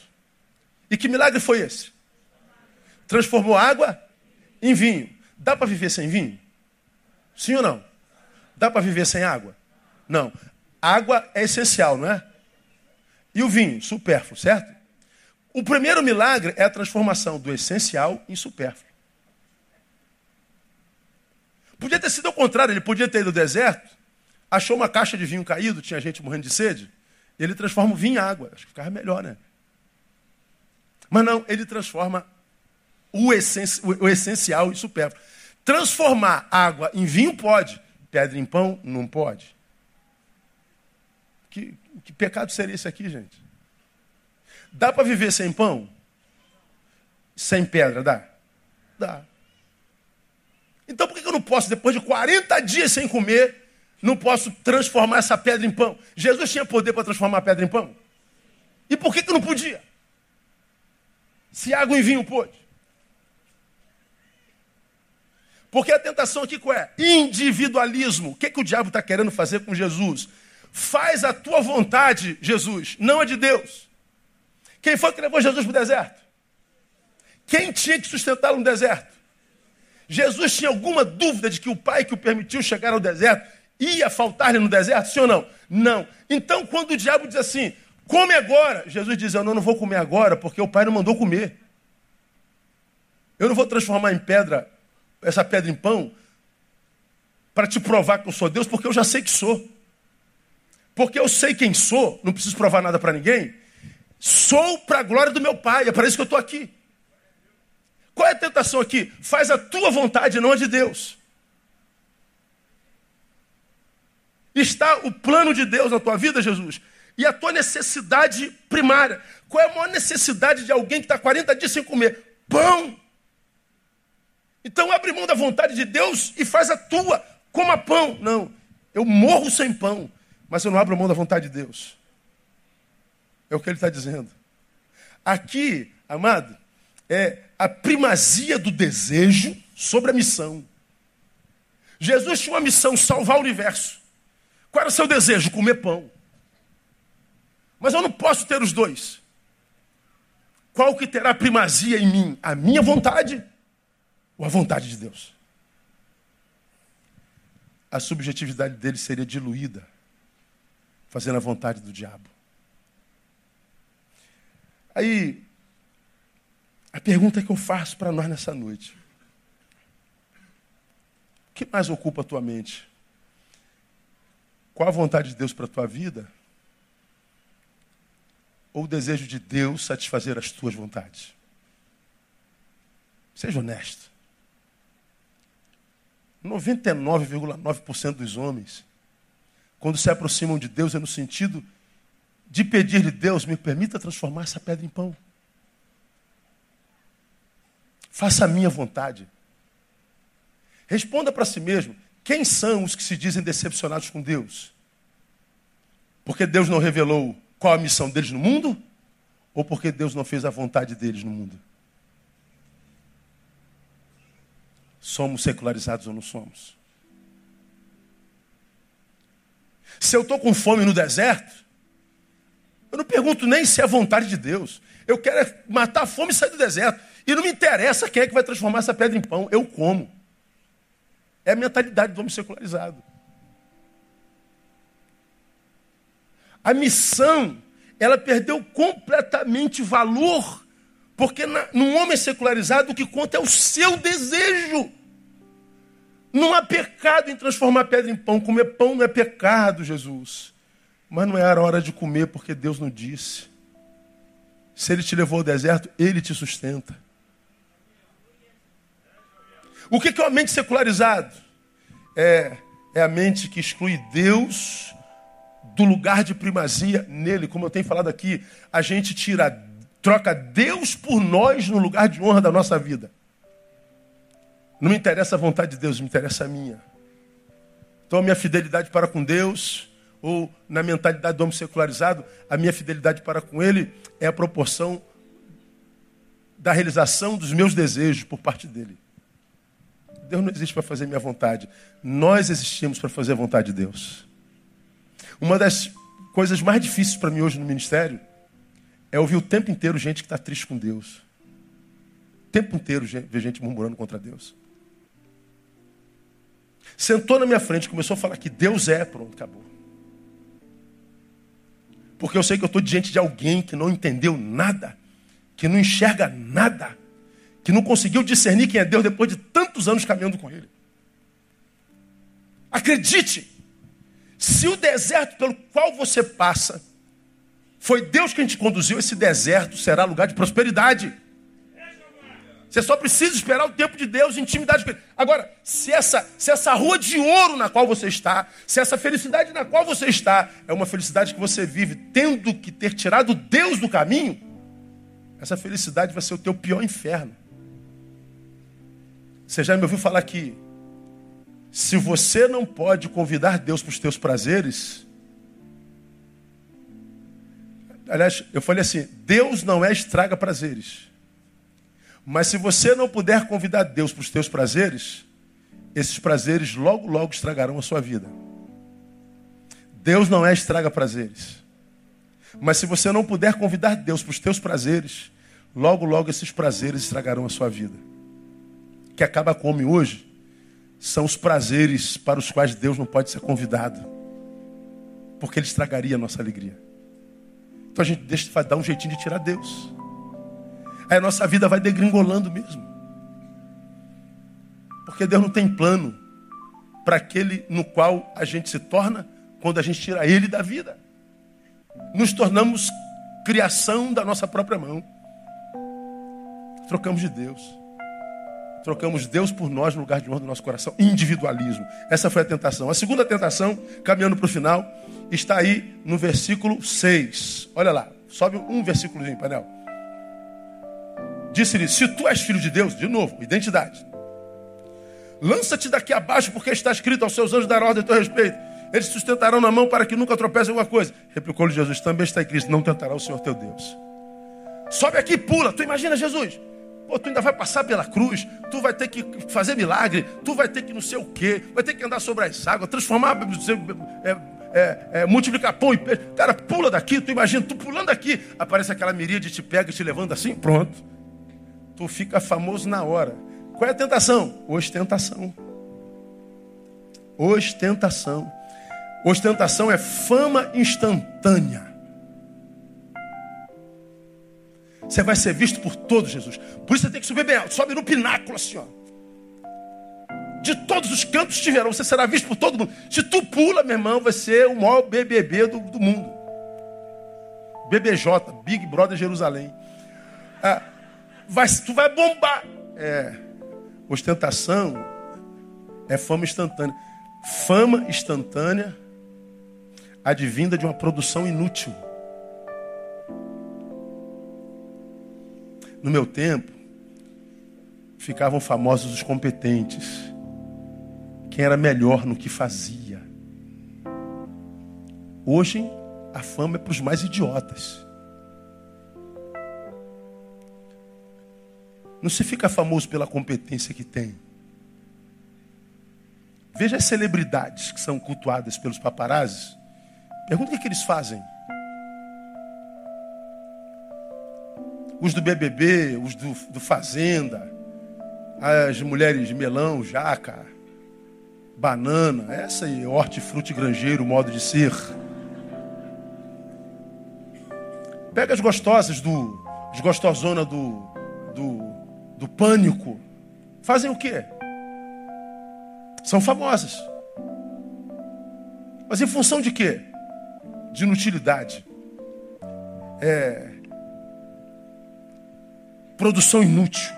E que milagre foi esse? Transformou água em vinho. Dá para viver sem vinho? Sim ou não? Dá para viver sem água? Não. Água é essencial, não é? E o vinho? Supérfluo, certo? O primeiro milagre é a transformação do essencial em supérfluo. Podia ter sido ao contrário, ele podia ter ido ao deserto, achou uma caixa de vinho caído, tinha gente morrendo de sede, ele transforma o vinho em água. Acho que ficava melhor, né? Mas não, ele transforma o, o essencial em supérfluo. Transformar água em vinho pode, pedra em pão não pode. Que, que pecado seria esse aqui, gente? Dá para viver sem pão? Sem pedra, dá? Dá. Então por que eu não posso, depois de 40 dias sem comer, não posso transformar essa pedra em pão? Jesus tinha poder para transformar a pedra em pão? E por que, que não podia? Se água em vinho pôde. Porque a tentação aqui qual é? Individualismo. O que, que o diabo está querendo fazer com Jesus? Faz a tua vontade, Jesus, não a de Deus. Quem foi que levou Jesus para o deserto? Quem tinha que sustentá-lo no deserto? Jesus tinha alguma dúvida de que o Pai que o permitiu chegar ao deserto ia faltar-lhe no deserto? Sim ou não? Não. Então, quando o diabo diz assim, come agora, Jesus diz: Eu não, não vou comer agora porque o Pai não mandou comer. Eu não vou transformar em pedra essa pedra em pão para te provar que eu sou Deus, porque eu já sei que sou. Porque eu sei quem sou, não preciso provar nada para ninguém. Sou para a glória do meu Pai, é para isso que eu estou aqui. Qual é a tentação aqui? Faz a tua vontade, não a de Deus. Está o plano de Deus na tua vida, Jesus, e a tua necessidade primária. Qual é a maior necessidade de alguém que está 40 dias sem comer? Pão. Então abre mão da vontade de Deus e faz a tua. Coma pão. Não, eu morro sem pão, mas eu não abro mão da vontade de Deus. É o que ele está dizendo. Aqui, amado, é a primazia do desejo sobre a missão. Jesus tinha uma missão, salvar o universo. Qual era o seu desejo? Comer pão. Mas eu não posso ter os dois. Qual que terá primazia em mim? A minha vontade ou a vontade de Deus? A subjetividade dele seria diluída, fazendo a vontade do diabo. Aí, a pergunta que eu faço para nós nessa noite: o que mais ocupa a tua mente? Qual a vontade de Deus para a tua vida? Ou o desejo de Deus satisfazer as tuas vontades? Seja honesto. 99,9% dos homens, quando se aproximam de Deus, é no sentido de pedir-lhe, Deus, me permita transformar essa pedra em pão. Faça a minha vontade. Responda para si mesmo: quem são os que se dizem decepcionados com Deus? Porque Deus não revelou qual a missão deles no mundo? Ou porque Deus não fez a vontade deles no mundo? Somos secularizados ou não somos? Se eu estou com fome no deserto, eu não pergunto nem se é a vontade de Deus. Eu quero é matar a fome e sair do deserto. E não me interessa quem é que vai transformar essa pedra em pão. Eu como. É a mentalidade do homem secularizado. A missão, ela perdeu completamente valor, porque na, num homem secularizado o que conta é o seu desejo. Não há pecado em transformar pedra em pão. Comer pão não é pecado, Jesus. Mas não era hora de comer porque Deus não disse. Se Ele te levou ao deserto, Ele te sustenta. O que é uma mente secularizada? É, é a mente que exclui Deus do lugar de primazia nele. Como eu tenho falado aqui, a gente tira, troca Deus por nós no lugar de honra da nossa vida. Não me interessa a vontade de Deus, me interessa a minha. Então a minha fidelidade para com Deus, ou na mentalidade do homem secularizado, a minha fidelidade para com Ele é a proporção da realização dos meus desejos por parte dele. Deus não existe para fazer minha vontade. Nós existimos para fazer a vontade de Deus. Uma das coisas mais difíceis para mim hoje no ministério é ouvir o tempo inteiro gente que está triste com Deus. O tempo inteiro ver gente murmurando contra Deus. Sentou na minha frente, começou a falar que Deus é, pronto, acabou. Porque eu sei que eu estou diante de alguém que não entendeu nada que não enxerga nada, que não conseguiu discernir quem é Deus depois de tantos anos caminhando com Ele. Acredite, se o deserto pelo qual você passa foi Deus quem te conduziu, esse deserto será lugar de prosperidade. Você só precisa esperar o tempo de Deus, intimidade com Ele. Agora, se essa, se essa rua de ouro na qual você está, se essa felicidade na qual você está, é uma felicidade que você vive tendo que ter tirado Deus do caminho, essa felicidade vai ser o teu pior inferno. Você já me ouviu falar que se você não pode convidar Deus para os teus prazeres, aliás, eu falei assim: Deus não é estraga prazeres. Mas se você não puder convidar Deus para os teus prazeres, esses prazeres logo, logo estragarão a sua vida. Deus não é estraga prazeres. Mas se você não puder convidar Deus para os teus prazeres, logo, logo esses prazeres estragarão a sua vida. Que acaba com o homem hoje são os prazeres para os quais Deus não pode ser convidado. Porque ele estragaria a nossa alegria. Então a gente deixa de dar um jeitinho de tirar Deus aí a nossa vida vai degringolando mesmo. Porque Deus não tem plano para aquele no qual a gente se torna quando a gente tira ele da vida. Nos tornamos criação da nossa própria mão. Trocamos de Deus. Trocamos Deus por nós no lugar de honra do nosso coração. Individualismo. Essa foi a tentação. A segunda tentação, caminhando para o final, está aí no versículo 6. Olha lá. Sobe um versículozinho, painel. Disse-lhe: Se tu és filho de Deus, de novo, identidade. Lança-te daqui abaixo, porque está escrito aos seus anjos dar ordem a teu respeito. Eles sustentarão na mão para que nunca tropece alguma coisa. Replicou-lhe Jesus: Também está escrito: Não tentará o Senhor teu Deus. Sobe aqui e pula. Tu imagina Jesus? Pô, tu ainda vai passar pela cruz, tu vai ter que fazer milagre, tu vai ter que não sei o quê, vai ter que andar sobre as águas, transformar, é, é, é, multiplicar pão e peixe. Cara, pula daqui, tu imagina, tu pulando aqui, aparece aquela miríade, te pega e te levando assim, pronto tu fica famoso na hora. Qual é a tentação? Ostentação. Ostentação. Ostentação é fama instantânea. Você vai ser visto por todos, Jesus. Por isso você tem que subir bem alto. Sobe no pináculo assim, ó. De todos os cantos tiverão, você será visto por todo mundo. Se tu pula, meu irmão, vai ser o maior BBB do, do mundo. BBJ, Big Brother Jerusalém. Ah, vai, tu vai bombar. É, ostentação é fama instantânea. Fama instantânea advinda de uma produção inútil. No meu tempo, ficavam famosos os competentes. Quem era melhor no que fazia. Hoje, a fama é para os mais idiotas. Não se fica famoso pela competência que tem. Veja as celebridades que são cultuadas pelos paparazzi. Pergunta o que, é que eles fazem. Os do BBB, os do, do Fazenda, as mulheres melão, jaca, banana, essa aí, hortifruti granjeiro, modo de ser. Pega as gostosas do, as gostosona do, do do pânico, fazem o quê? São famosas. Mas em função de quê? De inutilidade. É... Produção inútil.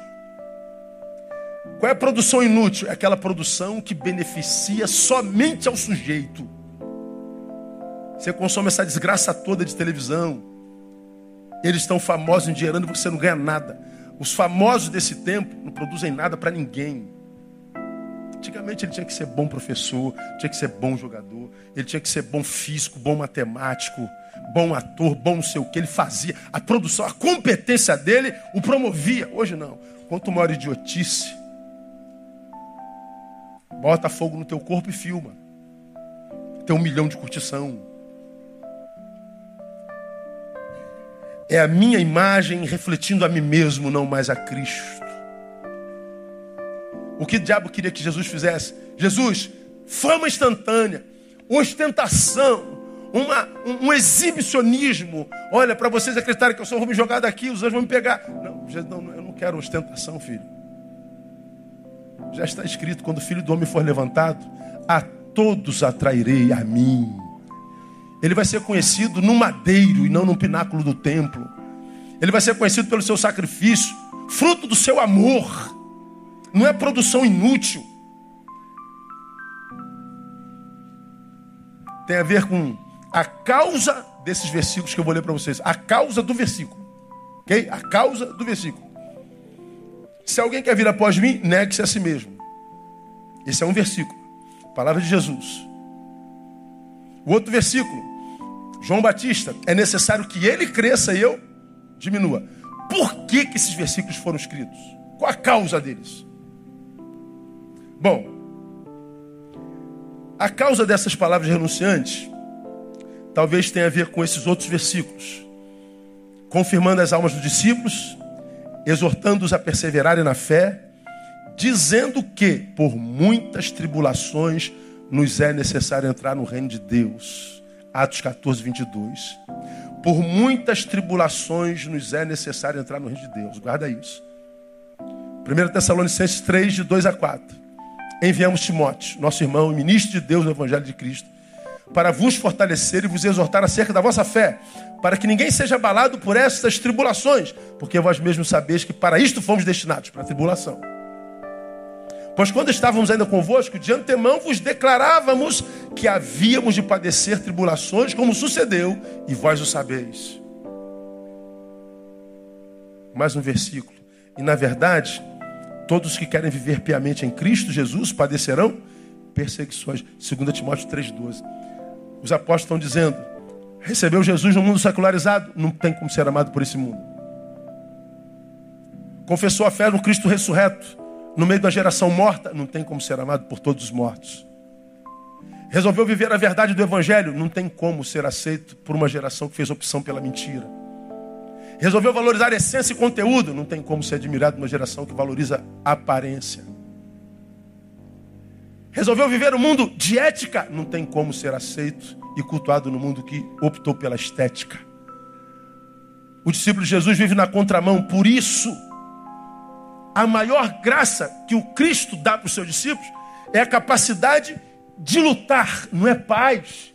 Qual é a produção inútil? É aquela produção que beneficia somente ao sujeito. Você consome essa desgraça toda de televisão. Eles estão famosos em dinheirando e você não ganha nada. Os famosos desse tempo não produzem nada para ninguém. Antigamente ele tinha que ser bom professor, tinha que ser bom jogador, ele tinha que ser bom físico, bom matemático, bom ator, bom não sei o que. Ele fazia a produção, a competência dele o promovia. Hoje não. Quanto maior idiotice, bota fogo no teu corpo e filma. Tem um milhão de curtição. É a minha imagem refletindo a mim mesmo, não mais a Cristo. O que o diabo queria que Jesus fizesse? Jesus, fama instantânea, ostentação, uma, um, exibicionismo. Olha, para vocês acreditarem que eu sou, vou me jogar daqui, os anjos vão me pegar. Não, não, eu não quero ostentação, filho. Já está escrito: quando o filho do homem for levantado, a todos atrairei a mim. Ele vai ser conhecido no madeiro e não no pináculo do templo. Ele vai ser conhecido pelo seu sacrifício, fruto do seu amor. Não é produção inútil. Tem a ver com a causa desses versículos que eu vou ler para vocês. A causa do versículo. Ok? A causa do versículo. Se alguém quer vir após mim, negue-se a si mesmo. Esse é um versículo. Palavra de Jesus. O outro versículo. João Batista. É necessário que ele cresça e eu diminua. Por que, que esses versículos foram escritos? Qual a causa deles? Bom, a causa dessas palavras renunciantes talvez tenha a ver com esses outros versículos, confirmando as almas dos discípulos, exortando-os a perseverarem na fé, dizendo que por muitas tribulações nos é necessário entrar no reino de Deus. Atos 14, 22. Por muitas tribulações nos é necessário entrar no reino de Deus. Guarda isso. 1 Tessalonicenses 3, de 2 a 4. Enviamos Timóteo, nosso irmão e ministro de Deus no Evangelho de Cristo, para vos fortalecer e vos exortar acerca da vossa fé, para que ninguém seja abalado por essas tribulações, porque vós mesmos sabeis que para isto fomos destinados, para a tribulação. Pois quando estávamos ainda convosco, de antemão vos declarávamos que havíamos de padecer tribulações, como sucedeu, e vós o sabeis. Mais um versículo. E na verdade, todos que querem viver piamente em Cristo Jesus padecerão perseguições. 2 Timóteo 3,12. Os apóstolos estão dizendo: recebeu Jesus no mundo secularizado, não tem como ser amado por esse mundo. Confessou a fé no Cristo ressurreto, no meio da geração morta, não tem como ser amado por todos os mortos. Resolveu viver a verdade do Evangelho, não tem como ser aceito por uma geração que fez opção pela mentira. Resolveu valorizar essência e conteúdo, não tem como ser admirado numa geração que valoriza aparência. Resolveu viver o um mundo de ética, não tem como ser aceito e cultuado no mundo que optou pela estética. O discípulo de Jesus vive na contramão, por isso a maior graça que o Cristo dá para os seus discípulos é a capacidade de lutar, não é paz.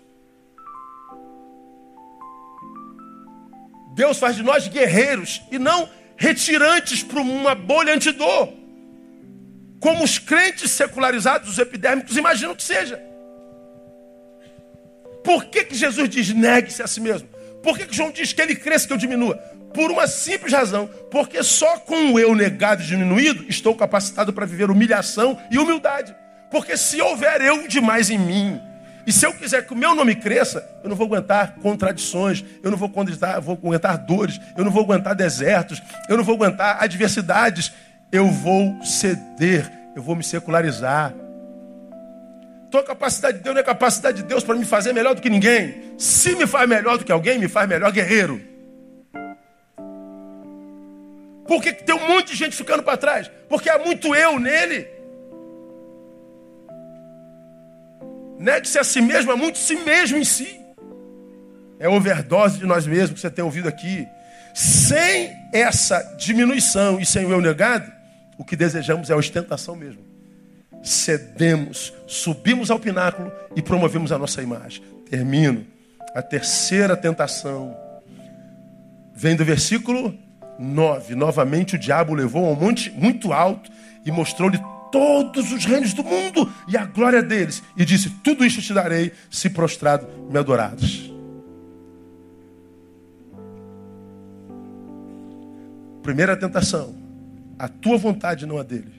Deus faz de nós guerreiros e não retirantes para uma bolha antidor. Como os crentes secularizados, os epidérmicos, imaginam que seja. Por que, que Jesus diz negue-se a si mesmo? Por que, que João diz que ele cresça que eu diminua? Por uma simples razão, porque só com o eu negado e diminuído estou capacitado para viver humilhação e humildade. Porque se houver eu demais em mim, e se eu quiser que o meu nome cresça, eu não vou aguentar contradições, eu não vou aguentar, vou aguentar dores, eu não vou aguentar desertos, eu não vou aguentar adversidades, eu vou ceder, eu vou me secularizar. Tua capacidade de Deus não é capacidade de Deus para me fazer melhor do que ninguém. Se me faz melhor do que alguém, me faz melhor guerreiro. Por que tem um monte de gente ficando para trás? Porque há muito eu nele. Negue-se a si mesmo, há muito si mesmo em si. É overdose de nós mesmos que você tem ouvido aqui. Sem essa diminuição e sem o eu negado, o que desejamos é a ostentação mesmo. Cedemos, subimos ao pináculo e promovemos a nossa imagem. Termino. A terceira tentação vem do versículo 9. Novamente o diabo levou a um monte muito alto e mostrou-lhe todos os reinos do mundo e a glória deles. E disse: Tudo isso te darei se prostrado me adorares. Primeira tentação, a tua vontade não a dele.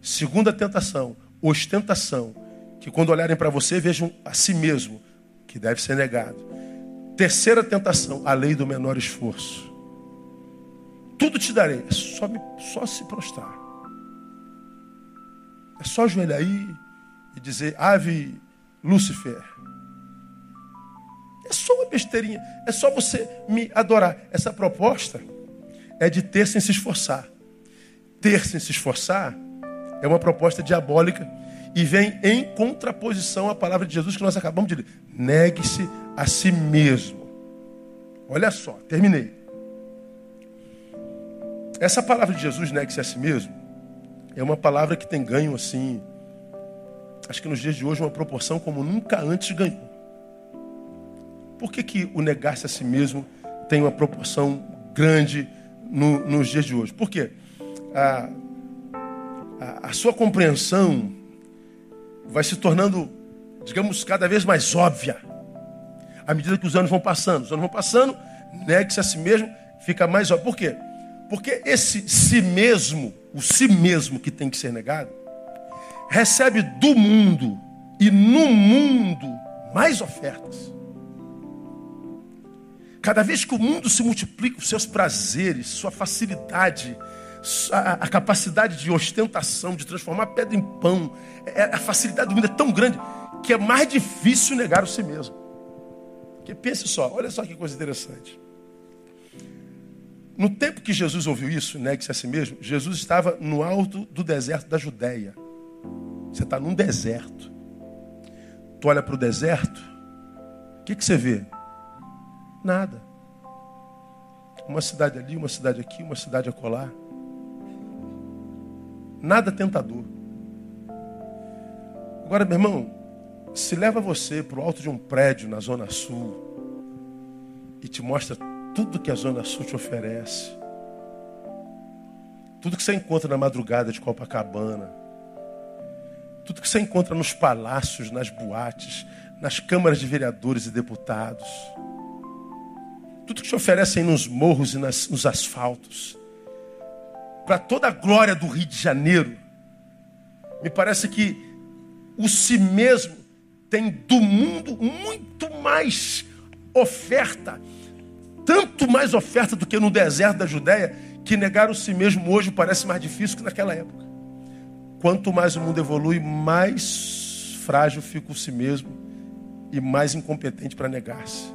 Segunda tentação, ostentação, que quando olharem para você vejam a si mesmo, que deve ser negado. Terceira tentação, a lei do menor esforço tudo te darei. É só, me, só se prostrar. É só ajoelhar aí e dizer, ave Lúcifer. É só uma besteirinha. É só você me adorar. Essa proposta é de ter sem se esforçar. Ter sem se esforçar é uma proposta diabólica e vem em contraposição à palavra de Jesus que nós acabamos de ler. Negue-se a si mesmo. Olha só, terminei. Essa palavra de Jesus, negue-se a si mesmo, é uma palavra que tem ganho assim, acho que nos dias de hoje, uma proporção como nunca antes ganhou. Por que, que o negar-se a si mesmo tem uma proporção grande no, nos dias de hoje? Por quê? A, a, a sua compreensão vai se tornando, digamos, cada vez mais óbvia. À medida que os anos vão passando. Os anos vão passando, negue-se a si mesmo, fica mais óbvio. Por quê? Porque esse si mesmo, o si mesmo que tem que ser negado, recebe do mundo e no mundo mais ofertas. Cada vez que o mundo se multiplica, os seus prazeres, sua facilidade, a, capacidade de ostentação, de transformar pedra em pão, é, a facilidade do mundo é tão grande que é mais difícil negar o si mesmo. Porque pense só, olha só que coisa interessante. No tempo que Jesus ouviu isso, negue-se a si mesmo, Jesus estava no alto do deserto da Judéia. Você está num deserto. Tu olha para o deserto, o que, que você vê? Nada. Uma cidade ali, uma cidade aqui, uma cidade acolá. Nada tentador. Agora, meu irmão, se leva você para o alto de um prédio na Zona Sul e te mostra tudo que a Zona Sul te oferece, tudo que você encontra na madrugada de Copacabana, tudo que você encontra nos palácios, nas boates, nas câmaras de vereadores e deputados, tudo que te oferecem nos morros e nas, nos asfaltos, para toda a glória do Rio de Janeiro, me parece que o si mesmo tem do mundo muito mais oferta, tanto mais oferta do que no deserto da Judéia, que negar o si mesmo hoje parece mais difícil que naquela época. Quanto mais o mundo evolui, mais frágil fica o si mesmo e mais incompetente para negar-se.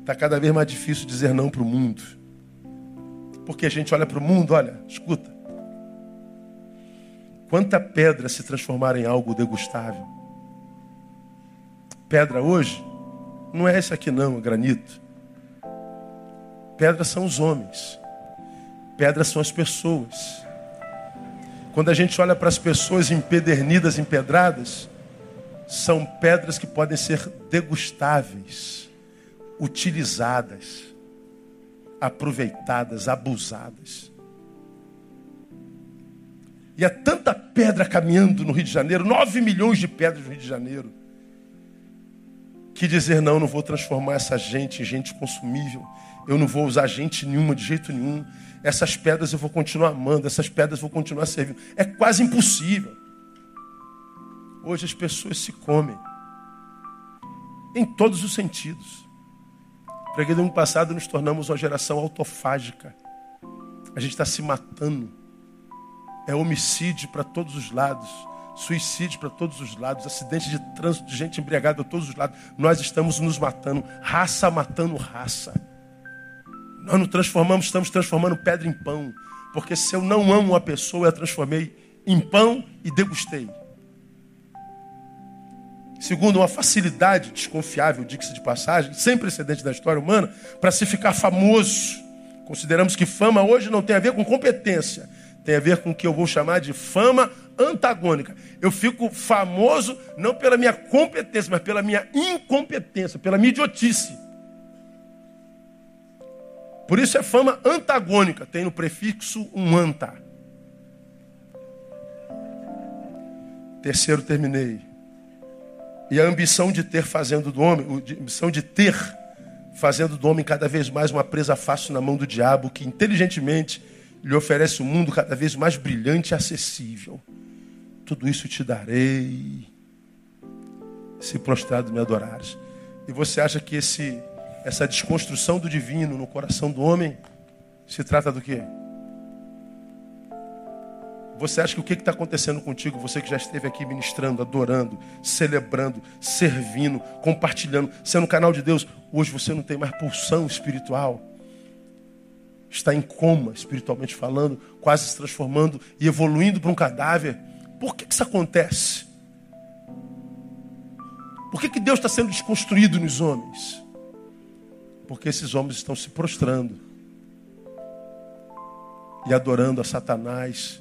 Está cada vez mais difícil dizer não para o mundo. Porque a gente olha para o mundo, olha, escuta. Quanta pedra se transformar em algo degustável. Pedra hoje não é esse aqui não, granito. Pedra são os homens. Pedras são as pessoas. Quando a gente olha para as pessoas empedernidas, empedradas, são pedras que podem ser degustáveis, utilizadas aproveitadas, abusadas. E há tanta pedra caminhando no Rio de Janeiro, 9 milhões de pedras no Rio de Janeiro, que dizer não, não vou transformar essa gente em gente consumível, eu não vou usar gente nenhuma de jeito nenhum, essas pedras eu vou continuar amando, essas pedras eu vou continuar servindo. É quase impossível. Hoje as pessoas se comem, em todos os sentidos. Preguei ano passado, nos tornamos uma geração autofágica. A gente está se matando. É homicídio para todos os lados, suicídio para todos os lados, acidente de trânsito, de gente embriagada a todos os lados. Nós estamos nos matando, raça matando raça. Nós nos transformamos, estamos transformando pedra em pão. Porque se eu não amo uma pessoa, eu a transformei em pão e degustei. Segundo, uma facilidade desconfiável, diga-se de passagem, sem precedente da história humana, para se ficar famoso. Consideramos que fama hoje não tem a ver com competência, tem a ver com o que eu vou chamar de fama antagônica. Eu fico famoso não pela minha competência, mas pela minha incompetência, pela minha idiotice. Por isso é fama antagônica, tem no prefixo um anta. Terceiro, terminei. E a ambição de ter fazendo do homem, a ambição de ter fazendo do homem cada vez mais uma presa fácil na mão do diabo, que inteligentemente lhe oferece um mundo cada vez mais brilhante e acessível. Tudo isso te darei, se prostrado me adorares. E você acha que esse, essa desconstrução do divino no coração do homem se trata do quê? Você acha que o que está acontecendo contigo, você que já esteve aqui ministrando, adorando, celebrando, servindo, compartilhando, sendo canal de Deus, hoje você não tem mais pulsão espiritual. Está em coma, espiritualmente falando, quase se transformando e evoluindo para um cadáver, por que isso acontece? Por que, que Deus está sendo desconstruído nos homens? Porque esses homens estão se prostrando e adorando a Satanás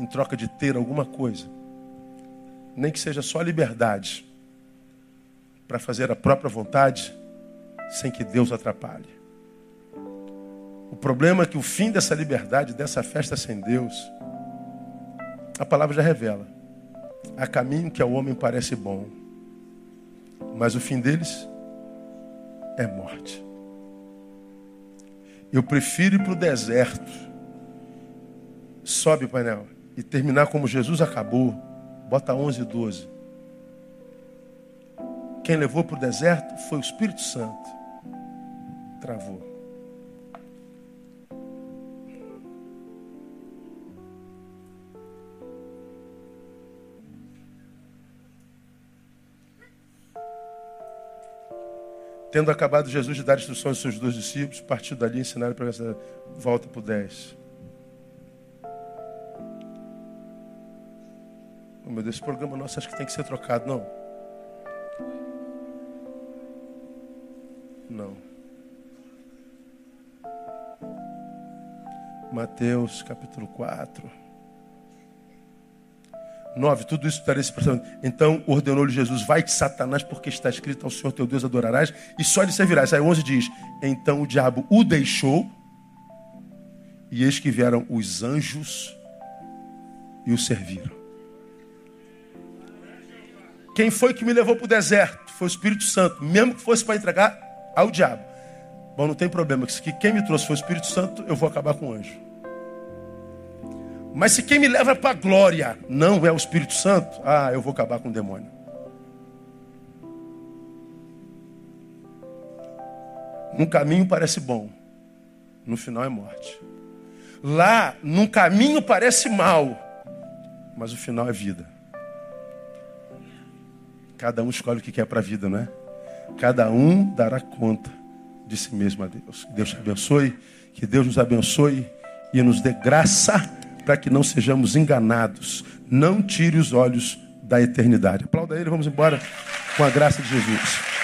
em troca de ter alguma coisa, nem que seja só liberdade, para fazer a própria vontade, sem que Deus atrapalhe. O problema é que o fim dessa liberdade, dessa festa sem Deus, a palavra já revela. Há caminho que ao homem parece bom, mas o fim deles é morte. Eu prefiro ir para o deserto. Sobe, painel. E terminar como Jesus acabou. Bota 11 e 12. Quem levou para o deserto foi o Espírito Santo. Travou. Tendo acabado Jesus de dar instruções aos seus dois discípulos, partiu dali e ensinaram para essa volta para o 10. Oh, meu Deus, esse programa nosso acho que tem que ser trocado, não? Não. Mateus capítulo 4. 9, tudo isso estaria se prestando. Então ordenou-lhe Jesus: Vai de Satanás, porque está escrito ao Senhor teu Deus adorarás, e só lhe servirás. Aí 11 diz: Então o diabo o deixou, e eis que vieram os anjos e o serviram. Quem foi que me levou para o deserto? Foi o Espírito Santo, mesmo que fosse para entregar ao diabo. Bom, não tem problema, que quem me trouxe foi o Espírito Santo, eu vou acabar com o anjo. Mas se quem me leva para a glória não é o Espírito Santo, ah, eu vou acabar com o demônio. Um caminho parece bom, no final é morte. Lá, num caminho parece mal, mas o final é vida. Cada um escolhe o que quer para a vida, não é? Cada um dará conta de si mesmo a Deus. Que Deus te abençoe, que Deus nos abençoe e nos dê graça para que não sejamos enganados. Não tire os olhos da eternidade. Aplauda ele, vamos embora com a graça de Jesus.